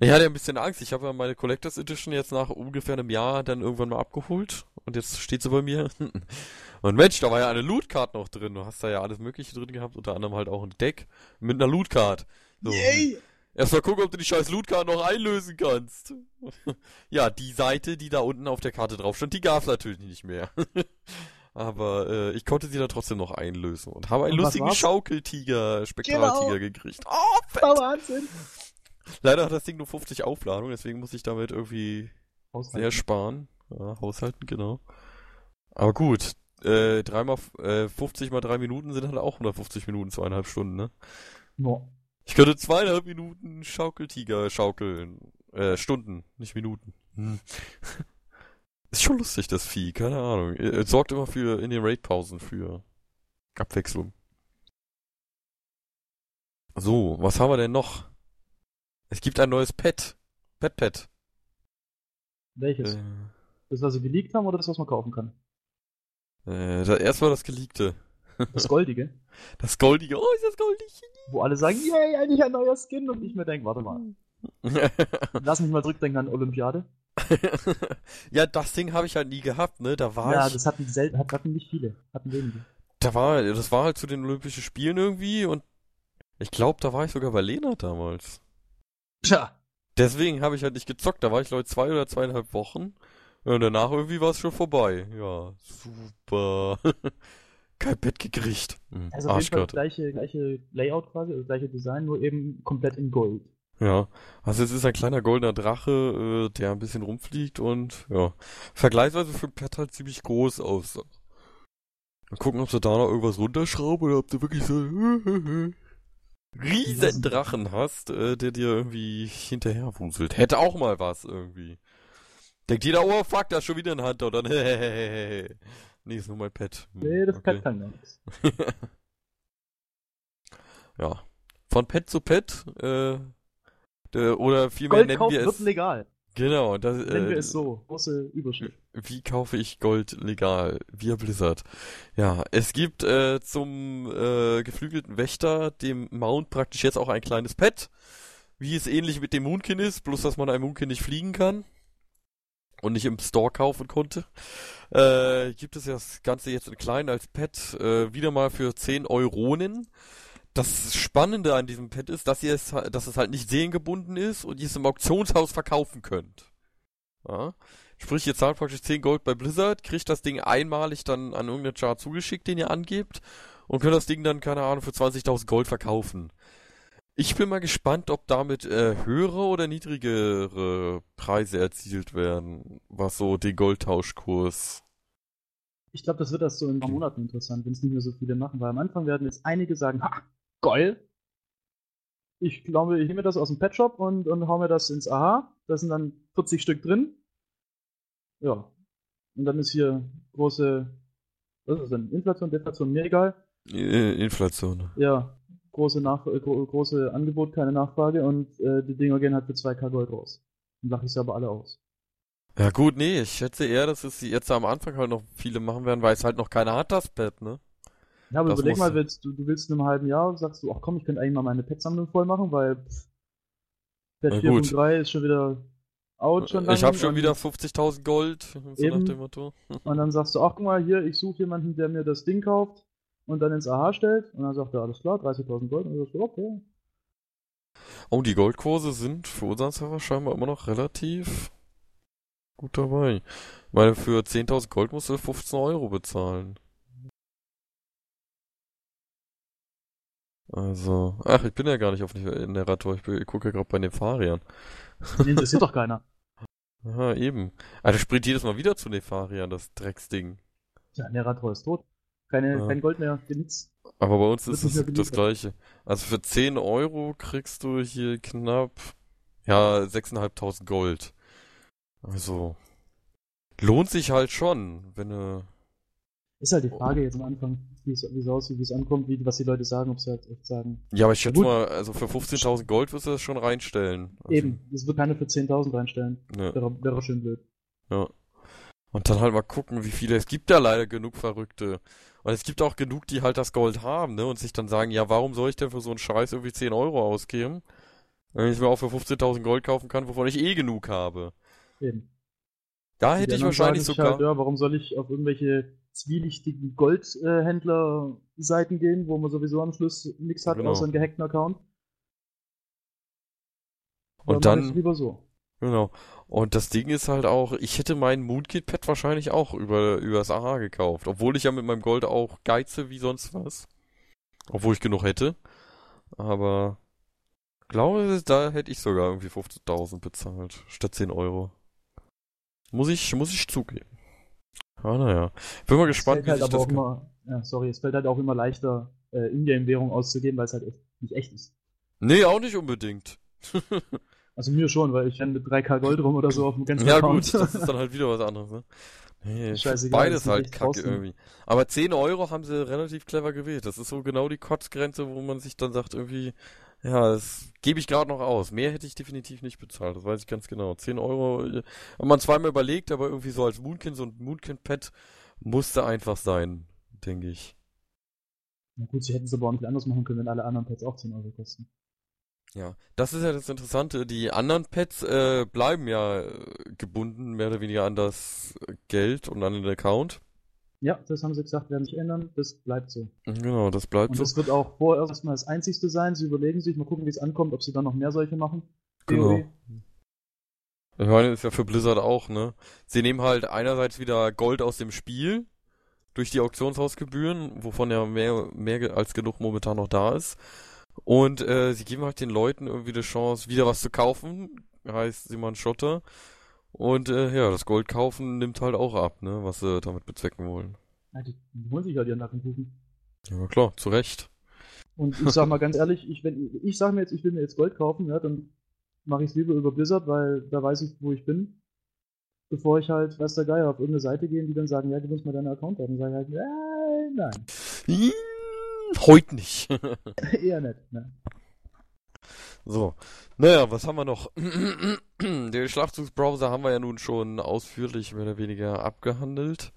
Ich hatte ja ein bisschen Angst. Ich habe ja meine Collectors Edition jetzt nach ungefähr einem Jahr dann irgendwann mal abgeholt. Und jetzt steht sie bei mir. Und Mensch, da war ja eine Loot Card noch drin. Du hast da ja alles Mögliche drin gehabt, unter anderem halt auch ein Deck mit einer Loot Card. So. Yay! Erstmal gucken, ob du die scheiß Loot Card noch einlösen kannst. ja, die Seite, die da unten auf der Karte drauf stand, die gab's natürlich nicht mehr. Aber äh, ich konnte sie da trotzdem noch einlösen und habe einen und lustigen Schaukeltiger, Spektraltiger genau. gekriegt. Oh, fett. Oh, Wahnsinn. Leider hat das Ding nur 50 Aufladungen, deswegen muss ich damit irgendwie haushalten. sehr sparen. Ja, haushalten, genau. Aber gut, äh, dreimal, äh, 50 mal drei Minuten sind halt auch 150 Minuten, zweieinhalb Stunden, ne? Ja. Ich könnte zweieinhalb Minuten Schaukeltiger schaukeln. Äh, Stunden, nicht Minuten. Hm. Ist schon lustig, das Vieh, keine Ahnung. Es sorgt immer für in den Raid-Pausen für Abwechslung. So, was haben wir denn noch? Es gibt ein neues Pet. Pet Pet. Welches? Äh, das, was sie geleakt haben oder das, was man kaufen kann? Äh, da, erstmal das geleakte. Das Goldige? Das Goldige, oh, ist das goldig? Wo alle sagen, yay, eigentlich ein neuer Skin und ich mir denke, warte mal. Lass mich mal zurückdenken an Olympiade. ja, das Ding habe ich halt nie gehabt, ne? Da war ja, ich. das hatten selten, hatten nicht viele, hatten wenige. Da war, das war halt zu den Olympischen Spielen irgendwie und ich glaube, da war ich sogar bei Lena damals. Tja. Deswegen habe ich halt nicht gezockt. Da war ich, glaube zwei oder zweieinhalb Wochen. Und danach irgendwie war es schon vorbei. Ja, super. Kein Bett gekriegt. Hm, also auf jeden Fall gleiche, gleiche Layout quasi, also gleiche Design, nur eben komplett in Gold. Ja, also es ist ein kleiner goldener Drache, äh, der ein bisschen rumfliegt und ja, vergleichsweise für Pet halt ziemlich groß aussah. Mal gucken, ob sie da noch irgendwas runterschrauben oder ob du wirklich so riesen Drachen hast, äh, der dir irgendwie hinterher wuselt. Hätte auch mal was irgendwie. Denkt jeder, oh fuck, da ist schon wieder ein Hunter oder hehehehe. Nee, ist nur mein Pet. Hm, nee, das okay. Pet kann nichts. ja. Von Pet zu Pet, äh, oder vielmehr nennen wir es. wird legal. Genau, das, Nennen äh, wir es so. Große Überschrift. Wie kaufe ich Gold legal? Via Blizzard. Ja, es gibt äh, zum äh, geflügelten Wächter, dem Mount, praktisch jetzt auch ein kleines Pet. Wie es ähnlich mit dem Moonkin ist, bloß dass man ein Moonkin nicht fliegen kann. Und nicht im Store kaufen konnte. Äh, gibt es das Ganze jetzt in klein als Pet, äh, wieder mal für 10 Euronen das Spannende an diesem Pad ist, dass ihr es, dass es halt nicht seriengebunden ist und ihr es im Auktionshaus verkaufen könnt. Ja? Sprich, ihr zahlt praktisch 10 Gold bei Blizzard, kriegt das Ding einmalig dann an irgendeinen Chart zugeschickt, den ihr angebt, und könnt das Ding dann, keine Ahnung, für 20.000 Gold verkaufen. Ich bin mal gespannt, ob damit äh, höhere oder niedrigere Preise erzielt werden, was so den Goldtauschkurs ich glaube, das wird erst so in ein paar Monaten interessant, wenn es nicht mehr so viele machen, weil am Anfang werden jetzt einige sagen, ha, geil. Ich glaube, ich nehme das aus dem Pet Shop und, und hau mir das ins AHA. Da sind dann 40 Stück drin. Ja. Und dann ist hier große, was ist denn? Inflation, Deflation, mir egal. Inflation. Ja. Große, Nach äh, große Angebot, keine Nachfrage und äh, die Dinger gehen halt für 2K Gold raus. Dann lache ich sie aber alle aus. Ja gut, nee, ich schätze eher, dass es jetzt am Anfang halt noch viele machen werden, weil es halt noch keiner hat, das Pad, ne? Ja, aber das überleg mal, willst, du, du willst in einem halben Jahr, sagst du, ach komm, ich könnte eigentlich mal meine Pet-Sammlung voll machen, weil Pet 4.3 ist schon wieder out schon. Ich habe schon wieder 50.000 Gold, so eben. nach dem Motto. und dann sagst du, ach guck mal, hier, ich suche jemanden, der mir das Ding kauft und dann ins AH stellt und dann sagt er, alles klar, 30.000 Gold und dann sagst du, okay. Oh, die Goldkurse sind für unseren Server scheinbar immer noch relativ gut dabei. Weil für 10.000 Gold musst du 15 Euro bezahlen. Also, ach, ich bin ja gar nicht auf Nerator, ich, ich gucke ja gerade bei Nefarian. Den interessiert doch keiner. Aha, eben. Also springt jedes Mal wieder zu Nefarian, das Drecksding. Ja, Nerator ist tot. Keine, Ja. Kein Gold mehr, nichts. Aber bei uns ist es das gleiche. Also für 10 Euro kriegst du hier knapp, ja, 6.500 Gold. Also, lohnt sich halt schon, wenn du, Ist halt die Frage jetzt am Anfang, wie es, wie es aussieht, wie es ankommt, wie, was die Leute sagen, ob sie halt echt sagen. ja, aber ich schätze mal, also für 15.000 Gold wirst du das schon reinstellen. Also, Eben, das wird keiner für 10.000 reinstellen. Ne, Wäre, wäre schön blöd. ja. Und dann halt mal gucken, wie viele, es gibt ja leider genug Verrückte. Und es gibt auch genug, die halt das Gold haben, ne, und sich dann sagen, ja, warum soll ich denn für so einen Scheiß irgendwie 10 Euro ausgeben? Wenn ich es mir auch für 15.000 Gold kaufen kann, wovon ich eh genug habe. Eben. Da hätte ich wahrscheinlich sogar. Halt, ja, warum soll ich auf irgendwelche zwielichtigen Goldhändler-Seiten gehen, wo man sowieso am Schluss nichts hat, Genau. außer einen gehackten Account? Und ich's dann, lieber so. genau. Und das Ding ist halt auch, ich hätte meinen Moonkid-Pad wahrscheinlich auch über, über das AHA gekauft. Obwohl ich ja mit meinem Gold auch geize wie sonst was. Obwohl ich genug hätte. Aber, glaube, da hätte ich sogar irgendwie 15.000 bezahlt. Statt 10 Euro. Muss ich, muss ich zugeben. Ah, naja. Bin mal Es gespannt, wie halt sich das... immer, ja, sorry, es fällt halt auch immer leichter, äh, Ingame-Währung auszugeben, weil es halt echt, nicht echt ist. Nee, auch nicht unbedingt. Also mir schon, weil ich renne mit 3k Gold rum oder so auf dem ganzen Ja Account. gut, das ist dann halt wieder was anderes, ne? Nee, Scheißegal, beides halt kacke draußen. irgendwie. Aber 10 Euro haben sie relativ clever gewählt. Das ist so genau die Kotzgrenze, wo man sich dann sagt, irgendwie, ja, das gebe ich gerade noch aus. Mehr hätte ich definitiv nicht bezahlt, das weiß ich ganz genau. 10 Euro, äh, haben man zweimal überlegt, aber irgendwie so als Moonkin, so ein Moonkin-Pad musste einfach sein, denke ich. Na gut, sie hätten es aber auch nicht anders machen können, wenn alle anderen Pads auch 10 Euro kosten. Ja, das ist ja das Interessante. Die anderen Pads äh, bleiben ja äh, gebunden, mehr oder weniger an das Geld und an den Account. Ja, das haben sie gesagt, werden sich ändern, das bleibt so. Genau, das bleibt Und so. das wird auch vorerst erstmal das einzigste sein. Sie überlegen sich, mal gucken, wie es ankommt, ob sie dann noch mehr solche machen. Genau. Ich meine, ist ja für Blizzard auch, ne? Sie nehmen halt einerseits wieder Gold aus dem Spiel durch die Auktionshausgebühren, wovon ja mehr, mehr als genug momentan noch da ist. Und äh, sie geben halt den Leuten irgendwie die Chance, wieder was zu kaufen, heißt Simon Schotter. Und äh, ja, das Gold kaufen nimmt halt auch ab, ne? Was sie damit bezwecken wollen. Ja, die, die holen sich halt ihren Nackenkuchen. Ja, klar, zu Recht. Und ich sag mal ganz ehrlich, ich, wenn, ich sag mir jetzt, ich will mir jetzt Gold kaufen, ja, dann mache ich es lieber über Blizzard, weil da weiß ich, wo ich bin. Bevor ich halt, weiß der Geier, auf irgendeine Seite gehe, die dann sagen, ja, du musst mal deine Account haben. Dann sage ich halt, äh, nein, Hm, Heute nicht. eher nicht. Ne? So, naja, was haben wir noch? Den Schlachtzugsbrowser haben wir ja nun schon ausführlich mehr oder weniger abgehandelt.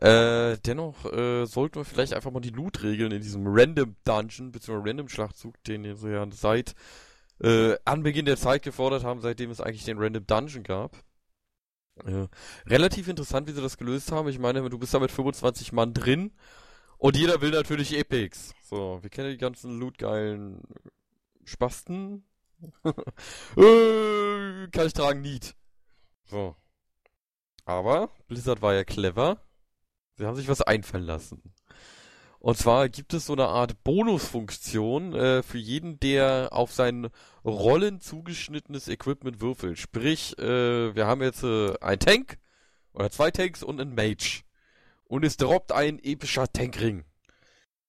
Äh, dennoch äh, sollten wir vielleicht einfach mal die Loot-Regeln in diesem Random Dungeon bzw. Random Schlachtzug, den ihr so ja seit äh, Anbeginn der Zeit gefordert haben, seitdem es eigentlich den Random Dungeon gab. Äh, relativ interessant, wie sie das gelöst haben. Ich meine, du bist da mit 25 Mann drin und jeder will natürlich Epics. So, wir kennen die ganzen lootgeilen Spasten. äh, kann ich tragen, Need. So. Aber Blizzard war ja clever. Sie haben sich was einfallen lassen. Und zwar gibt es so eine Art Bonusfunktion äh, für jeden, der auf sein Rollen zugeschnittenes Equipment würfelt. Sprich, äh, wir haben jetzt äh, einen Tank oder zwei Tanks und einen Mage. Und es droppt ein epischer Tankring.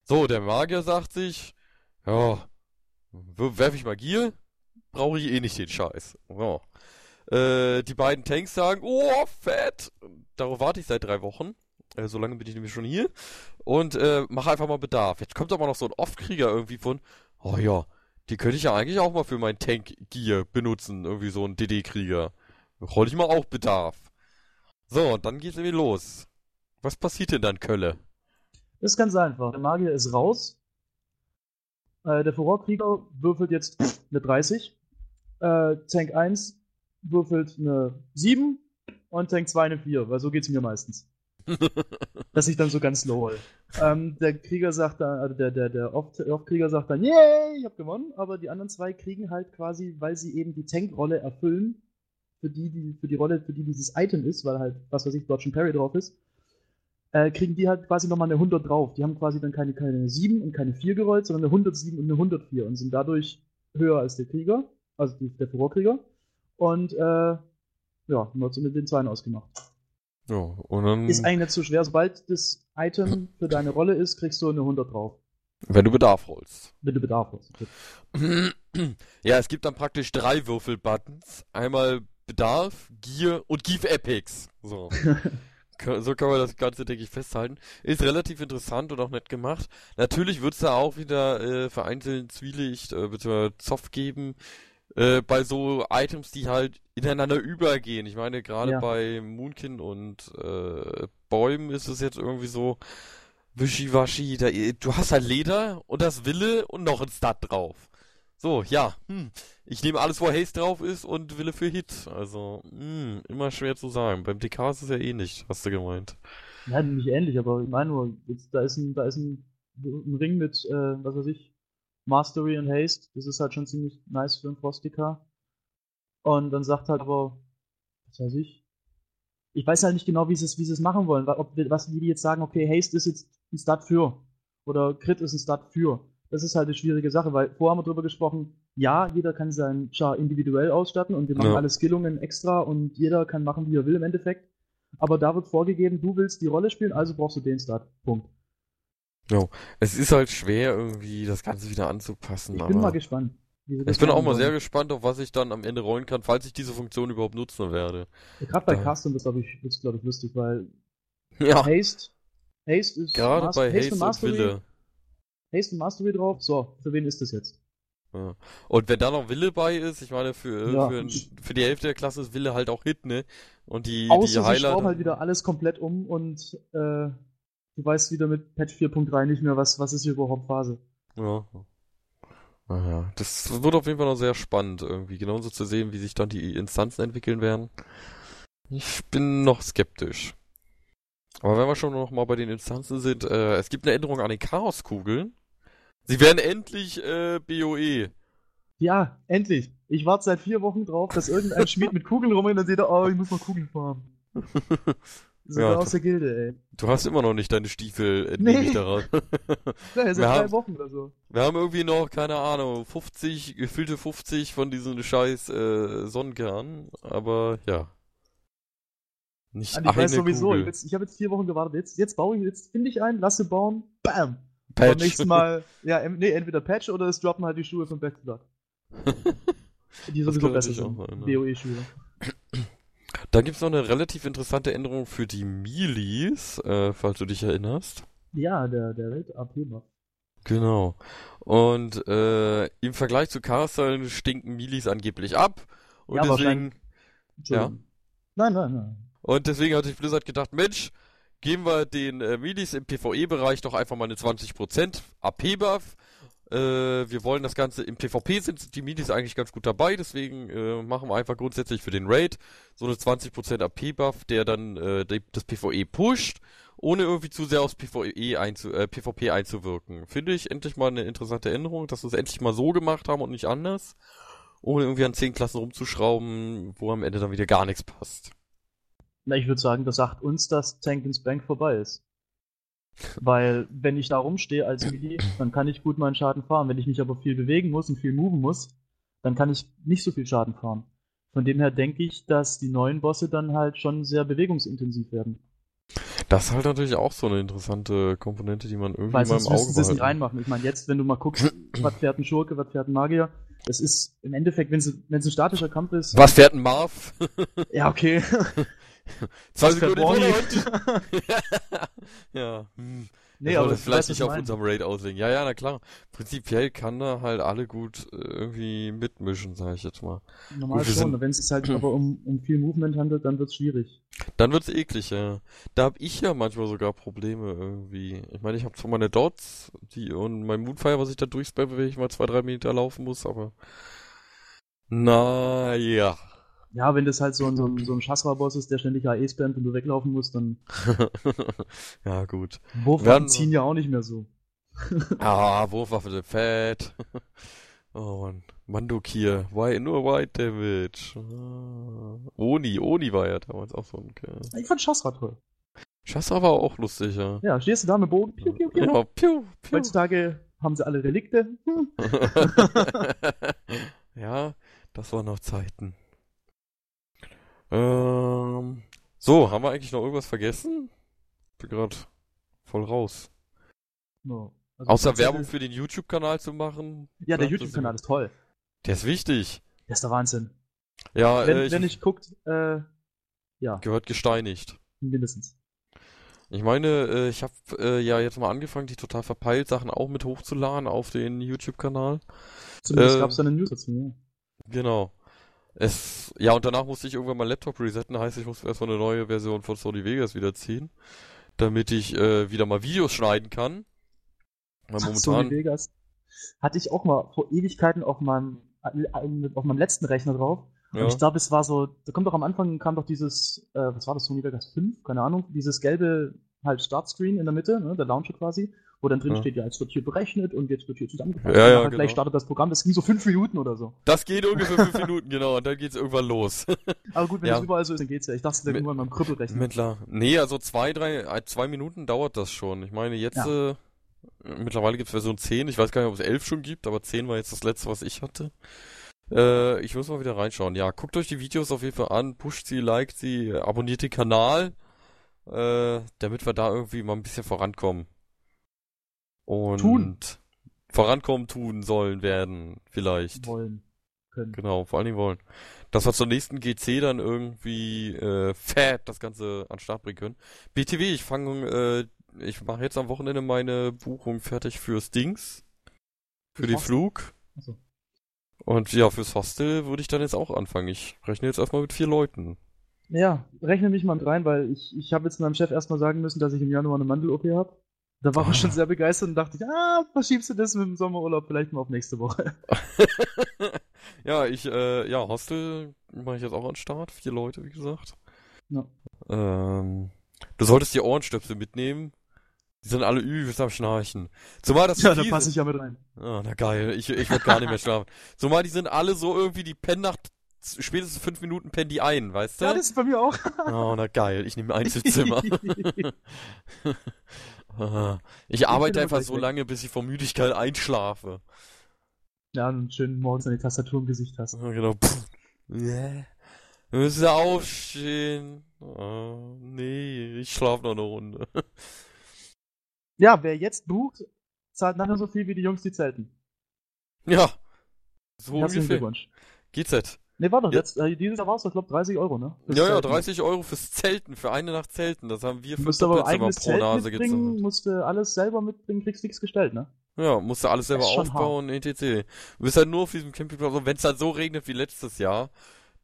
So, der Magier sagt sich, ja, w- werf ich Magie, brauche ich eh nicht den Scheiß. Ja. Äh, die beiden Tanks sagen, oh, fett. Darauf warte ich seit drei Wochen. Äh, so lange bin ich nämlich schon hier. Und äh, mache einfach mal Bedarf. Jetzt kommt aber noch so ein Off-Krieger irgendwie von, oh ja, die könnte ich ja eigentlich auch mal für mein Tank-Gear benutzen. Irgendwie so ein DD-Krieger. Hol ich mal auch Bedarf. So, und dann geht's irgendwie los. Was passiert denn dann, Kölle? Ist ganz einfach. Der Magier ist raus. Äh, der Furorkrieger würfelt jetzt eine 30. Äh, Tank 1 würfelt eine 7 und Tank 2 eine 4, weil so geht's mir meistens. Dass ich dann so ganz low roll. Ähm, der Krieger sagt dann, also der, der, der Off- Off-Krieger sagt dann, yay, ich hab gewonnen, aber die anderen zwei kriegen halt quasi, weil sie eben die Tank-Rolle erfüllen, für die, die, für die Rolle, für die dieses Item ist, weil halt, was weiß ich, Dodge and Parry drauf ist, äh, kriegen die halt quasi nochmal eine 100 drauf. Die haben quasi dann keine, keine 7 und keine 4 gerollt, sondern eine 107 und eine 104 und sind dadurch höher als der Krieger, also die, der Furorkrieger. Und äh, ja, haben wir uns mit den Zweien ausgemacht. Ja, und dann. Ist eigentlich nicht so schwer. Sobald das Item für deine Rolle ist, kriegst du eine 100 drauf. Wenn du Bedarf holst. Wenn du Bedarf hast. Ja, es gibt dann praktisch drei Würfel-Buttons. Einmal Bedarf, Gier und Give Epics. So. so kann man das Ganze, denke ich, festhalten. Ist relativ interessant und auch nett gemacht. Natürlich wird es da auch wieder äh, vereinzelt Zwielicht äh, bzw. Zoff geben äh, bei so Items, die halt ineinander übergehen. Ich meine, gerade Ja. bei Moonkin und äh, Bäumen ist es jetzt irgendwie so wischiwaschi. Da, du hast halt Leder und das Wille und noch ein Stat drauf. So, ja, hm. Ich nehme alles, wo Haste drauf ist und Wille für Hit. Also, hm, immer schwer zu sagen. Beim DK ist es ja ähnlich, hast du gemeint. Ja, nicht ähnlich, aber ich meine nur, jetzt, da ist ein, da ist ein, ein Ring mit, äh, was weiß ich, Mastery und Haste. Das ist halt schon ziemlich nice für einen Frostica. Und dann sagt halt aber, was weiß ich, ich weiß halt nicht genau, wie sie es, wie sie es machen wollen. Ob, was, wie die jetzt sagen, okay, Haste ist jetzt ein Stat für. Oder Crit ist ein Stat für. Das ist halt eine schwierige Sache, weil vorher haben wir drüber gesprochen, ja, jeder kann seinen Char individuell ausstatten und wir machen Ja. alle Skillungen extra und jeder kann machen, wie er will im Endeffekt. Aber da wird vorgegeben, du willst die Rolle spielen, also brauchst du den Stat. Punkt. Es ist halt schwer, irgendwie das Ganze wieder anzupassen. Ich bin mal gespannt. ich bin auch mal sehr gespannt, auf was ich dann am Ende rollen kann, falls ich diese Funktion überhaupt nutzen werde. Gerade bei da- Custom wird glaube ich, glaub ich, lustig, weil Ja, Haste, Haste ist gerade Mas- bei Haste und Mastery, Wille. Haste und Mastery drauf. So, für wen ist das jetzt? Ja. Und wenn da noch Wille bei ist, ich meine, für, Ja. für, für die Hälfte der Klasse ist Wille halt auch Hit, ne? Und die, Außer die schrauben halt wieder alles komplett um und äh, du weißt wieder mit Patch 4.3 nicht mehr, was, was ist hier überhaupt Phase. Ja. Naja, das wird auf jeden Fall noch sehr spannend, irgendwie genauso zu sehen, wie sich dann die Instanzen entwickeln werden. Ich bin noch skeptisch. Aber wenn wir schon noch mal bei den Instanzen sind, äh, es gibt eine Änderung an den Chaoskugeln. Sie werden endlich äh, BOE. Ja, endlich. Ich warte seit vier Wochen drauf, dass irgendein Schmied mit Kugeln rumrennt und dann sieht er, oh, ich muss mal Kugeln farmen. Sogar Ja, aus der Gilde, ey. Du hast immer noch nicht deine Stiefel, entnehme ich Nee. daran. Ja, seit Wir drei haben- Wochen oder so. Wir haben irgendwie noch, keine Ahnung, 50, gefüllte 50 von diesen scheiß äh, Sonnenkernen, aber ja. Nicht Und ich eine weiß sowieso, Kugel. jetzt, ich habe jetzt vier Wochen gewartet. Jetzt, jetzt baue ich, jetzt finde ich einen, lasse bauen, bam. Patch. Und nächstes Mal, ja, nee, entweder Patch oder es droppen halt die Schuhe von Back to Blood. Die sowieso besser sind. BOE-Schuhe. Da gibt's noch eine relativ interessante Änderung für die Milis, äh, falls du dich erinnerst. Ja, der, der Welt-AP-Buff. Genau. Und äh, im Vergleich zu Castle stinken Milis angeblich ab. Und Ja, deswegen. Entschuldigung. Nein, nein, nein. Und deswegen hat sich Blizzard gedacht, Mensch, geben wir den äh, Milis im PvE-Bereich doch einfach mal eine 20% AP-Buff. Äh, wir wollen das Ganze im PvP sind die Milis eigentlich ganz gut dabei, deswegen äh, machen wir einfach grundsätzlich für den Raid so eine 20% AP-Buff, der dann äh, die, das PvE pusht, ohne irgendwie zu sehr aufs PvE einzu, äh, PvP einzuwirken. Finde ich endlich mal eine interessante Änderung, dass wir es endlich mal so gemacht haben und nicht anders. Ohne irgendwie an 10 Klassen rumzuschrauben, wo am Ende dann wieder gar nichts passt. Na, ich würde sagen, das sagt uns, dass Tank ins Bank vorbei ist. Weil, wenn ich da rumstehe als Melee, dann kann ich gut meinen Schaden fahren. Wenn ich mich aber viel bewegen muss und viel moven muss, dann kann ich nicht so viel Schaden fahren. Von dem her denke ich, dass die neuen Bosse dann halt schon sehr bewegungsintensiv werden. Das ist halt natürlich auch so eine interessante Komponente, die man irgendwie Weil mal im Auge sie es nicht reinmachen. Ich meine, jetzt, wenn du mal guckst, was fährt ein Schurke, was fährt ein Magier, das ist im Endeffekt, wenn es ein statischer Kampf ist. Was fährt ein Marv? Ja, okay. Zwei Sekunden? Vorderhand. ja. Hm. Nee, Nee, aber aber das vielleicht nicht ich auf unserem Raid auslegen. Ja, ja, na klar. Prinzipiell kann da halt alle gut äh, irgendwie mitmischen, sag ich jetzt mal. Normal Gut, schon. Wenn es sich halt aber um, um viel Movement handelt, dann wird's schwierig. Dann wird's eklig, ja. Da hab ich ja manchmal sogar Probleme irgendwie. Ich meine, ich habe zwar meine Dots die, und mein Moonfire, was ich da durchspamme, wenn ich mal zwei, drei Meter laufen muss, aber naja. Ja, wenn das halt so ein, so ein, so ein Chasra-Boss ist, der ständig AE spammt und du weglaufen musst, dann ja, gut. Wurfwaffen ziehen ja auch nicht mehr so. Ah, Wurfwaffe sind fett. Oh Mann. Mandokir. Why, nur White Damage. Ah. Oni, Oni war ja damals auch so ein Kerl. Ich fand Chasra toll. Shastra war auch lustig, ja. Ja, stehst du da mit Bogen? Piu, piu, piu. Ja, piu, piu. Heutzutage haben sie alle Relikte. Ja, das waren noch Zeiten. Ähm, So, haben wir eigentlich noch irgendwas vergessen? Bin gerade voll raus. No. Also Außer Werbung für den YouTube-Kanal zu machen. Ja, der YouTube-Kanal ist toll. Der ist wichtig. Der ist der Wahnsinn. Ja, wenn, äh, ich, wenn ich guckt, äh, ja, gehört gesteinigt. mindestens. Ich meine, äh, ich habe äh, ja jetzt mal angefangen, die total verpeilt Sachen auch mit hochzuladen auf den YouTube-Kanal. Zumindest Äh, gab's da eine News dazu. Ja. Genau. Es, ja, und danach musste ich irgendwann meinen Laptop resetten, heißt, ich muss erstmal eine neue Version von Sony Vegas wieder ziehen, damit ich äh, wieder mal Videos schneiden kann. Weil Ach, Sony momentan, Vegas. Hatte ich auch mal vor Ewigkeiten auf meinem, äh, auf meinem letzten Rechner drauf. ja, Und ich glaube, es war so, da kommt doch am Anfang, kam doch dieses, äh, was war das, Sony Vegas 5? Keine Ahnung, dieses gelbe halt Startscreen in der Mitte, ne, der Launcher quasi, wo dann drin Ja. steht, ja, jetzt wird hier berechnet und jetzt wird hier zusammengefasst. Ja, ja, genau. gleich startet das Programm, das ging so fünf Minuten oder so. das geht ungefähr fünf Minuten, genau, und dann geht's irgendwann los. Aber gut, wenn Ja. das überall so ist, dann geht's ja. Ich dachte, Mit- nur an meinem Krüppelrechner. Mittler. Nee, also zwei, drei, äh, zwei Minuten dauert das schon. Ich meine, jetzt, äh, mittlerweile gibt's Version 10. Ich weiß gar nicht, ob es 11 schon gibt, aber 10 war jetzt das letzte, was ich hatte. Äh, ich muss mal wieder reinschauen. Ja, guckt euch die Videos auf jeden Fall an, pusht sie, liked sie, abonniert den Kanal, äh, damit wir da irgendwie mal ein bisschen vorankommen. Und Tun. vorankommen tun sollen werden, vielleicht. wollen können. Genau, vor allen Dingen wollen. Dass wir zur nächsten GC dann irgendwie äh, fett das Ganze an den Start bringen können. BTW, ich fange, äh, ich mache jetzt am Wochenende meine Buchung fertig fürs Dings. Für Fürs den Hostel? Flug. Achso. Und ja, fürs Hostel würde ich dann jetzt auch anfangen. Ich rechne jetzt erstmal mit vier Leuten. Ja, rechne mich mal mit rein, weil ich, ich habe jetzt meinem Chef erstmal sagen müssen, dass ich im Januar eine Mandel-OP habe. Da war Ah. er schon sehr begeistert und dachte ich, ah, verschiebst du das mit dem Sommerurlaub vielleicht mal auf nächste Woche. ja, ich, äh, ja, Hostel mache ich jetzt auch an den Start. Vier Leute, wie gesagt. Ja. Ähm, du solltest die Ohrenstöpsel mitnehmen. Die sind alle übelst am Schnarchen. Zumal das Ja, da passe ich ja mit rein. Ah, na geil. Ich, ich werde gar nicht mehr schlafen. Zumal die sind alle so irgendwie, die pennen nach spätestens fünf Minuten pennen die ein, weißt du? Ja, das ist bei mir auch. oh, na geil. Ich nehme ein Einzelzimmer. Ich arbeite bin einfach so weg. lange, bis ich vor Müdigkeit einschlafe. ja, und schön morgens an die Tastatur im Gesicht hast. Ah, Genau. Yeah. Wir müssen aufstehen. Oh, nee, ich schlafe noch eine Runde. Ja, wer jetzt bucht, zahlt nachher so viel wie die Jungs, die zelten. Ja. So Herzlichen ungefähr. Glückwunsch. GZ. Ne, war doch jetzt, äh, dieses Jahr war es doch, glaube 30 Euro, ne? Fürs Ja, ja, Zelten. 30 Euro fürs Zelten, für eine Nacht Zelten. Das haben wir für musst aber ein eigenes pro Zelt Nase mitbringen, gezahlt. musst du alles selber mitbringen, kriegst nichts gestellt, ne? Ja, musst du alles selber aufbauen, etc. Du bist halt nur auf diesem Campingplatz und wenn es dann so regnet wie letztes Jahr,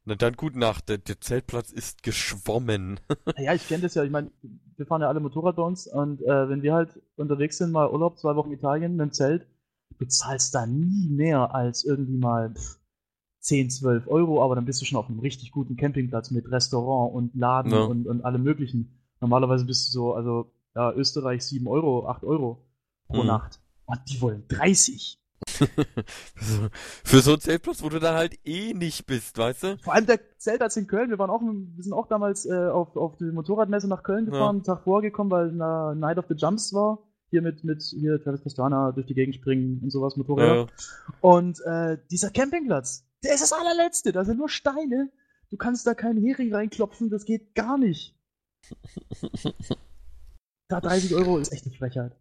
na dann gute Nacht, der, der Zeltplatz ist geschwommen. Ja, ich kenne das ja. Ich meine, wir fahren ja alle Motorrad bei uns und äh, wenn wir halt unterwegs sind, mal Urlaub, zwei Wochen Italien, mit dem Zelt, du zahlst da nie mehr als irgendwie mal pff, 10, 12 Euro, aber dann bist du schon auf einem richtig guten Campingplatz mit Restaurant und Laden Ja. und, und allem möglichen. Normalerweise bist du so, also ja, Österreich 7 Euro, 8 Euro pro Mhm. Nacht. Und die wollen 30. für, so einen Zeltplatz, wo du dann halt eh nicht bist, weißt du? Vor allem der Zeltplatz in Köln, wir waren auch, wir sind auch damals äh, auf, auf die Motorradmesse nach Köln gefahren, einen Tag vorher gekommen, weil na, Night of the Jumps war. Hier mit, mit hier Travis Pastrana durch die Gegend springen und sowas, Motorräder. Ja. Und äh, dieser Campingplatz, der ist das allerletzte, da sind nur Steine. Du kannst da keinen Hering reinklopfen, das geht gar nicht. Da 30 Euro ist echt eine Frechheit.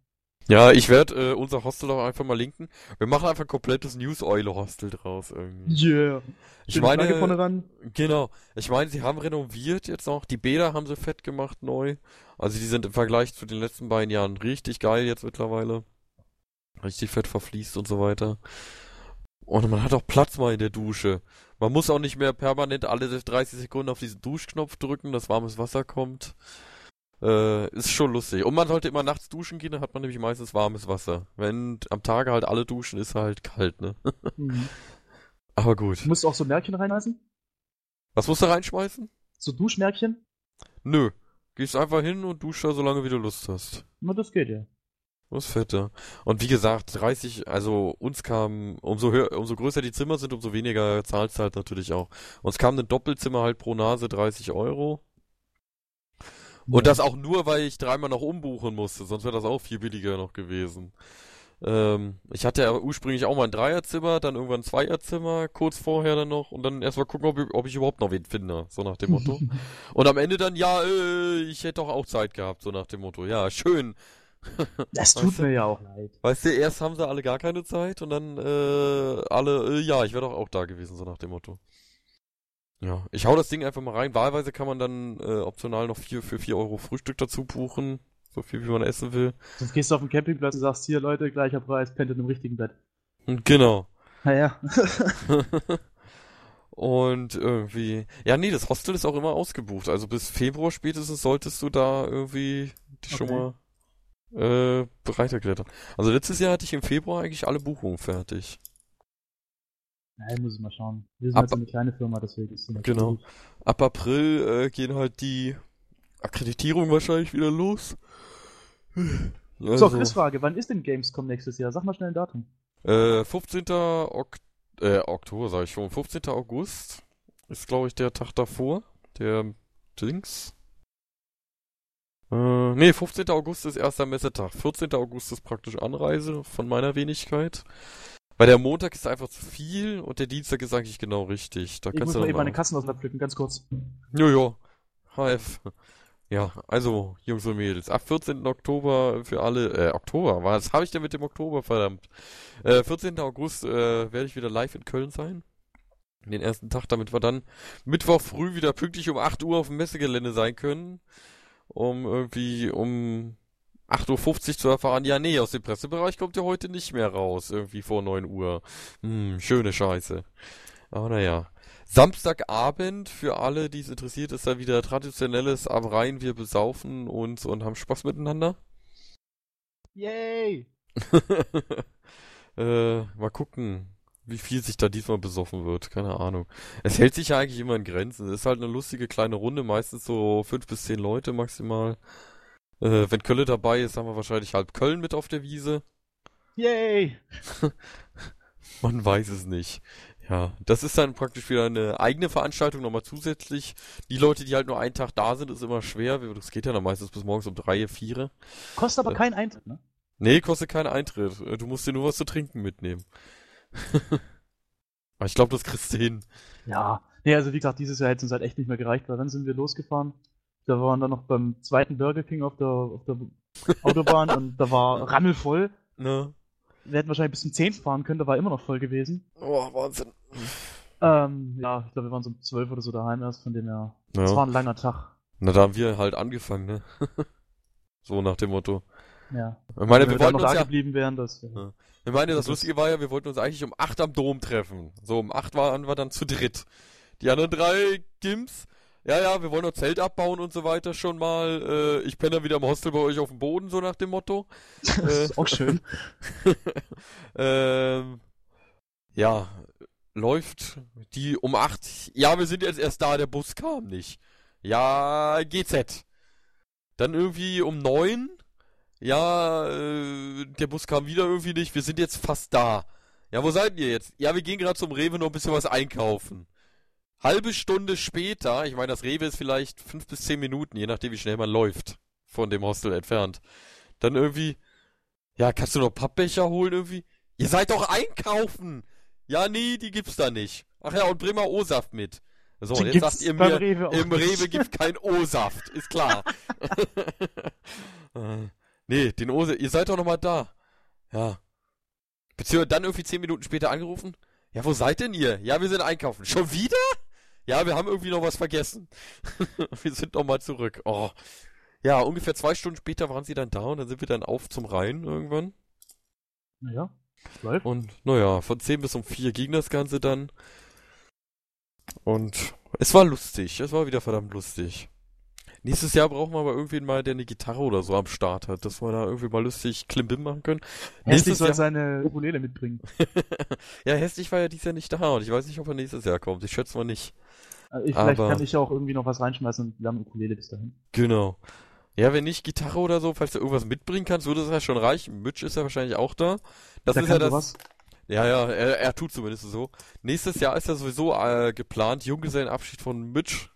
Ja, ich werde äh, unser Hostel auch einfach mal linken. Wir machen einfach ein komplettes News-Eule-Hostel draus irgendwie. Yeah. Ich Schöne Flagge vorne meine, ran. genau. Ich meine, sie haben renoviert jetzt noch. Die Bäder haben sie fett gemacht neu. Also die sind im Vergleich zu den letzten beiden Jahren richtig geil jetzt mittlerweile. Richtig fett verfließt und so weiter. Und man hat auch Platz mal in der Dusche. Man muss auch nicht mehr permanent alle 30 Sekunden auf diesen Duschknopf drücken, dass warmes Wasser kommt. Äh, ist schon lustig. Und man sollte immer nachts duschen gehen, dann hat man nämlich meistens warmes Wasser. Wenn am Tage halt alle duschen, ist halt kalt, ne? Mhm. Aber gut. Du musst auch so Märkchen reinlassen? Was musst du reinschmeißen? So Duschmärkchen? Nö. Gehst einfach hin und duschst da, solange wie du Lust hast. Na, das geht ja. Das fette. Und wie gesagt, 30, also uns kam, umso höher, umso größer die Zimmer sind, umso weniger zahlst du halt natürlich auch. Uns kam ein Doppelzimmer halt pro Nase 30 Euro. Und das auch nur, weil ich dreimal noch umbuchen musste, sonst wäre das auch viel billiger noch gewesen. Ähm, ich hatte ja ursprünglich auch mal ein Dreierzimmer, dann irgendwann ein Zweierzimmer, kurz vorher dann noch und dann erstmal gucken, ob ich, ob ich überhaupt noch wen finde, so nach dem Motto. und am Ende dann, ja, äh, ich hätte doch auch Zeit gehabt, so nach dem Motto. Ja, schön. Das tut mir ja auch leid. Weißt du, erst haben sie alle gar keine Zeit und dann äh, alle, äh, ja, ich wäre doch auch da gewesen, so nach dem Motto. Ja, ich hau das Ding einfach mal rein. Wahlweise kann man dann äh, optional noch vier, für 4 Euro Frühstück dazu buchen. So viel, wie man essen will. Sonst gehst du auf den Campingplatz und sagst, hier Leute, gleicher Preis, pennt in einem richtigen Bett. Und genau. Naja. und irgendwie, ja, nee, das Hostel ist auch immer ausgebucht. Also bis Februar spätestens solltest du da irgendwie dich schon Okay. mal äh, bereit erklärt haben. Also letztes Jahr hatte ich im Februar eigentlich alle Buchungen fertig. Nein, muss ich mal schauen. Wir sind Ab- halt so eine kleine Firma, deswegen ist es Genau. so gut. Ab April äh, gehen halt die Akkreditierungen wahrscheinlich wieder los. So, Also, Quizfrage, wann ist denn Gamescom nächstes Jahr? Sag mal schnell ein Datum. äh, 15. Ok äh, Oktober, sag ich schon. 15. August ist, glaube ich, der Tag davor. Der Dings. Äh, nee, 15. August ist erster Messetag. 14. August ist praktisch Anreise von meiner Wenigkeit. Weil der Montag ist einfach zu viel und der Dienstag ist eigentlich genau richtig. Da Ich kannst muss du mal eben meine Kassen auseinanderpflücken, ganz kurz. Jojo. HF. Ja, also, Jungs und Mädels, ab 14. Oktober für alle, äh, Oktober, was habe ich denn mit dem Oktober, verdammt? Äh, 14. August, äh, werde ich wieder live in Köln sein. Den ersten Tag, damit wir dann Mittwoch früh wieder pünktlich um 8 Uhr auf dem Messegelände sein können. Um irgendwie um 8.50 Uhr zu erfahren, ja, nee, aus dem Pressebereich kommt ihr heute nicht mehr raus, irgendwie vor 9 Uhr. Hm, schöne Scheiße. Aber naja. Samstagabend, für alle, die es interessiert, ist da wieder traditionelles am Rhein, wir besaufen uns und haben Spaß miteinander. Yay! äh, mal gucken, wie viel sich da diesmal besoffen wird. Keine Ahnung. Es hält sich ja eigentlich immer in Grenzen. Es ist halt eine lustige kleine Runde, meistens so fünf bis zehn Leute maximal. Äh, wenn Kölle dabei ist, haben wir wahrscheinlich halb Köln mit auf der Wiese. Yay! Man weiß es nicht. Ja, das ist dann praktisch wieder eine eigene Veranstaltung nochmal zusätzlich. Die Leute, die halt nur einen Tag da sind, ist immer schwer. Das geht ja dann meistens bis morgens um drei, vier. Kostet aber Äh. keinen Eintritt, ne? Nee, kostet keinen Eintritt. Äh, Du musst dir nur was zu trinken mitnehmen. Aber ich glaube, das kriegst du hin. Ja. Nee, also wie gesagt, dieses Jahr hätte es uns halt echt nicht mehr gereicht, weil dann sind wir losgefahren. Da waren wir noch beim zweiten Burger King auf der, auf der Autobahn und da war rammelvoll. Ne? Wir hätten wahrscheinlich bis zum 10 fahren können, da war immer noch voll gewesen. Oh, Wahnsinn. Ähm, ja, ich glaube, wir waren so um 12 oder so daheim erst, von dem her. Es war Ja. ein langer Tag. Na, da haben wir halt angefangen, ne? so nach dem Motto. Ja. Ich meine, Wenn wir dann wollten noch uns da ja, geblieben wären, das. Ja. Ich meine, das Lustige war ja, wir wollten uns eigentlich um 8 am Dom treffen. So, um 8 waren wir dann zu dritt. Die anderen drei Gims, ja, ja, wir wollen noch Zelt abbauen und so weiter schon mal. Äh, ich penne dann wieder im Hostel bei euch auf dem Boden, so nach dem Motto. Das Äh. ist auch schön. ähm, ja, läuft die um 8. Ja, wir sind jetzt erst da, der Bus kam nicht. Ja, GZ. Dann irgendwie um 9. Ja, äh, der Bus kam wieder irgendwie nicht. Wir sind jetzt fast da. Ja, wo seid ihr jetzt? Ja, wir gehen gerade zum Rewe noch ein bisschen was einkaufen. Halbe Stunde später, ich meine, das Rewe ist vielleicht fünf bis zehn Minuten, je nachdem, wie schnell man läuft, von dem Hostel entfernt. Dann irgendwie, ja, kannst du noch Pappbecher holen irgendwie? Ihr seid doch einkaufen! Ja, nee, die gibt's da nicht. Ach ja, und bring mal O-Saft mit. So, Die jetzt sagt ihr mir, Rewe im. Rewe gibt's kein O-Saft, ist klar. Nee, den O, ihr seid doch noch mal da. Ja. Beziehungsweise dann irgendwie zehn Minuten später angerufen. Ja, wo seid denn ihr? Ja, wir sind einkaufen. Schon wieder? Ja, wir haben irgendwie noch was vergessen. wir sind noch mal zurück. Oh. Ja, ungefähr zwei Stunden später waren sie dann da und dann sind wir dann auf zum Rhein irgendwann. Naja, läuft. Und naja, von 10 bis um 4 ging das Ganze dann. Und es war lustig, es war wieder verdammt lustig. Nächstes Jahr brauchen wir aber irgendwen mal, der eine Gitarre oder so am Start hat, dass wir da irgendwie mal lustig Klimbim machen können. Hässlich Nächstes soll Jahr, seine Ukulele mitbringen. ja, Hässlich war ja dieses Jahr nicht da und ich weiß nicht, ob er nächstes Jahr kommt. Ich schätze mal nicht. Also ich, vielleicht Aber- kann ich auch irgendwie noch was reinschmeißen und lerne Ukulele bis dahin. Genau. Ja, wenn nicht Gitarre oder so, falls du irgendwas mitbringen kannst, würde das ja schon reichen. Mitch ist ja wahrscheinlich auch da. Das Der ist ja das. sowas. Ja, ja, er, er tut zumindest so. Nächstes Jahr ist ja sowieso äh, geplant, Junggesellenabschied von Mitch.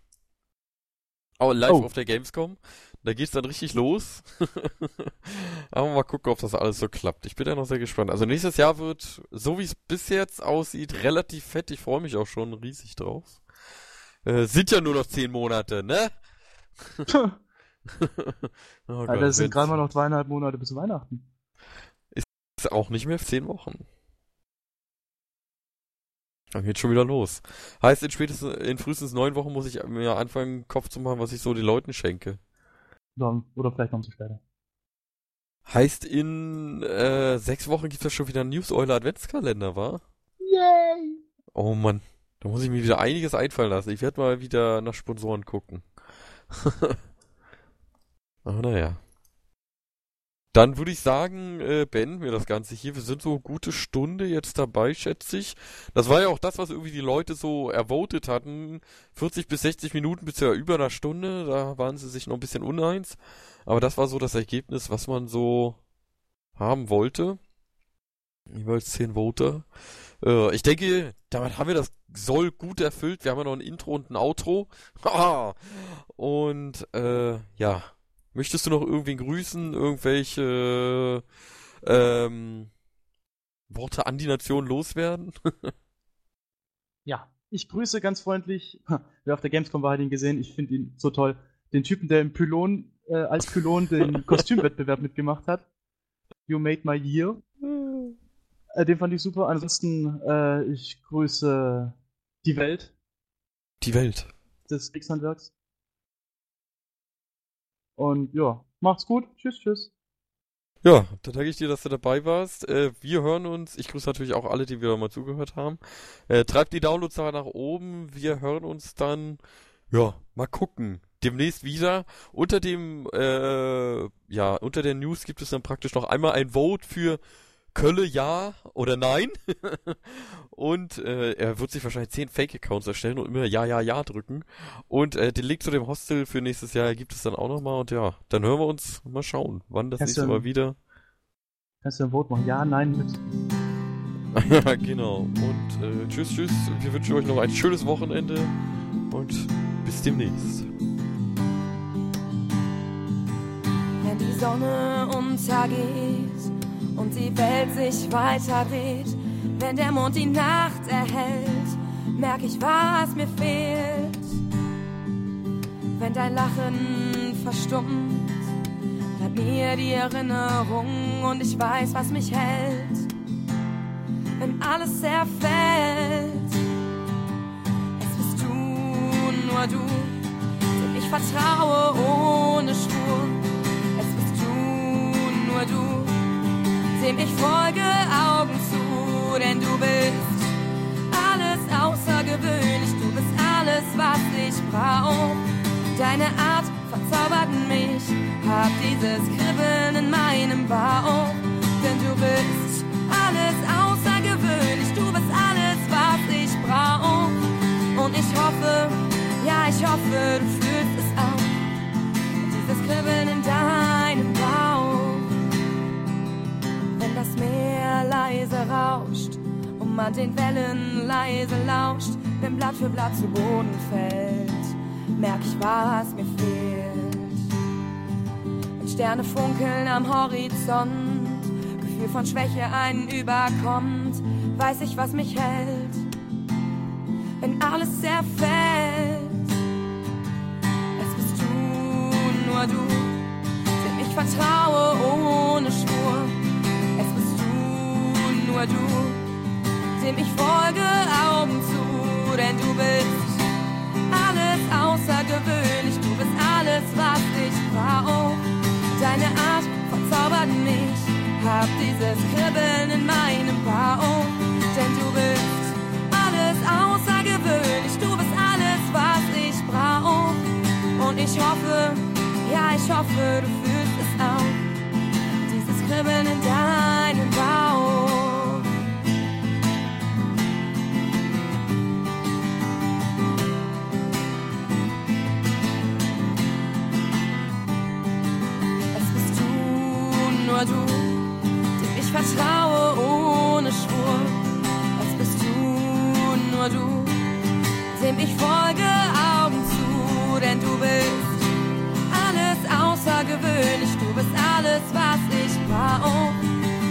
Oh, live Oh. auf der Gamescom. Da geht's dann richtig los. Aber mal gucken, ob das alles so klappt. Ich bin ja noch sehr gespannt. Also nächstes Jahr wird, so wie es bis jetzt aussieht, relativ fett. Ich freue mich auch schon riesig drauf. Äh, sind ja nur noch zehn Monate, ne? oh Gott, Alter, das sind gerade mal noch zweieinhalb Monate bis Weihnachten. Ist auch nicht mehr zehn Wochen. Dann geht schon wieder los. Heißt, in spätestens, in frühestens neun Wochen muss ich mir anfangen, Kopf zu machen, was ich so den Leuten schenke. Dann, oder vielleicht noch zu später. Heißt, in äh, sechs Wochen gibt es ja schon wieder einen News Euler Adventskalender, wa? Yay! Oh Mann, da muss ich mir wieder einiges einfallen lassen. Ich werde mal wieder nach Sponsoren gucken. Aber naja. Dann würde ich sagen, äh, beenden wir das Ganze hier. Wir sind so eine gute Stunde jetzt dabei, schätze ich. Das war ja auch das, was irgendwie die Leute so ervotet hatten. 40 bis 60 Minuten bisher über einer Stunde. Da waren sie sich noch ein bisschen uneins. Aber das war so das Ergebnis, was man so haben wollte. Jeweils 10 Voter. Äh, ich denke, damit haben wir das Soll gut erfüllt. Wir haben ja noch ein Intro und ein Outro. und äh, ja. Möchtest du noch irgendwen grüßen? Irgendwelche ähm, Worte an die Nation loswerden? ja, ich grüße ganz freundlich. Wer auf der Gamescom war, hat ihn gesehen. Ich finde ihn so toll. Den Typen, der im Pylon, äh, als Pylon den Kostümwettbewerb mitgemacht hat. You made my year. Äh, den fand ich super. Ansonsten, äh, ich grüße die Welt. Die Welt. Des Kriegshandwerks. Und ja, macht's gut. Tschüss, tschüss. Ja, dann danke ich dir, dass du dabei warst. Äh, wir hören uns. Ich grüße natürlich auch alle, die wieder mal zugehört haben. Äh, treibt die Downloadzahl nach oben. Wir hören uns dann, ja, mal gucken. Demnächst wieder. Unter dem, äh, ja, unter der News gibt es dann praktisch noch einmal ein Vote für Kölle ja oder nein. und äh, er wird sich wahrscheinlich zehn Fake-Accounts erstellen und immer ja, ja, ja drücken. Und äh, den Link zu dem Hostel für nächstes Jahr gibt es dann auch nochmal. Und ja, dann hören wir uns mal schauen, wann das nächste Mal wieder. Kannst du ein Vote machen? Ja, nein, mit. ja, genau. Und äh, tschüss, tschüss. Wir wünschen euch noch ein schönes Wochenende und bis demnächst. Wenn die Sonne untergeht und die Welt sich weiter dreht. Wenn der Mond die Nacht erhält, merk ich, was mir fehlt. Wenn dein Lachen verstummt, bleibt mir die Erinnerung und ich weiß, was mich hält. Wenn alles zerfällt, es bist du, nur du, dem ich vertraue ohne Spur. Es bist du, nur du dem ich folge Augen zu, denn du bist alles außergewöhnlich, du bist alles, was ich brauch. Deine Art verzaubert mich, hab dieses Kribbeln in meinem Bauch, denn du bist alles außergewöhnlich, du bist alles, was ich brauch. Und ich hoffe, ja, ich hoffe, du fühlst es auch, dieses Kribbeln in deinem das Meer leise rauscht und man den Wellen leise lauscht, wenn Blatt für Blatt zu Boden fällt, merk ich, was mir fehlt. Wenn Sterne funkeln am Horizont, Gefühl von Schwäche einen überkommt, weiß ich, was mich hält. Wenn alles zerfällt, es bist du, nur du, dem ich vertraue ohne Spur nur du, dem ich folge Augen zu, denn du bist alles außergewöhnlich, du bist alles, was ich brauch. Deine Art verzaubert mich, hab dieses Kribbeln in meinem Bauch, denn du bist alles außergewöhnlich, du bist alles, was ich brauch. Und ich hoffe, ja, ich hoffe, du fühlst es auch, dieses Kribbeln in deinem Bauch. traue ohne Schwur, als bist du nur du. Dem ich folge Augen zu, denn du bist alles außergewöhnlich. Du bist alles, was ich brauche.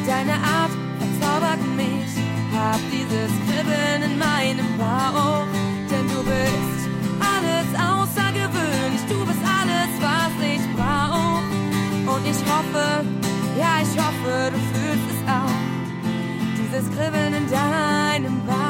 Deine Art verzaubert mich. Hab dieses Kribbeln in meinem Bauch, denn du bist alles außergewöhnlich. Du bist alles, was ich brauche. Und ich hoffe, ja, ich hoffe, du das Kribbeln in deinem Bauch.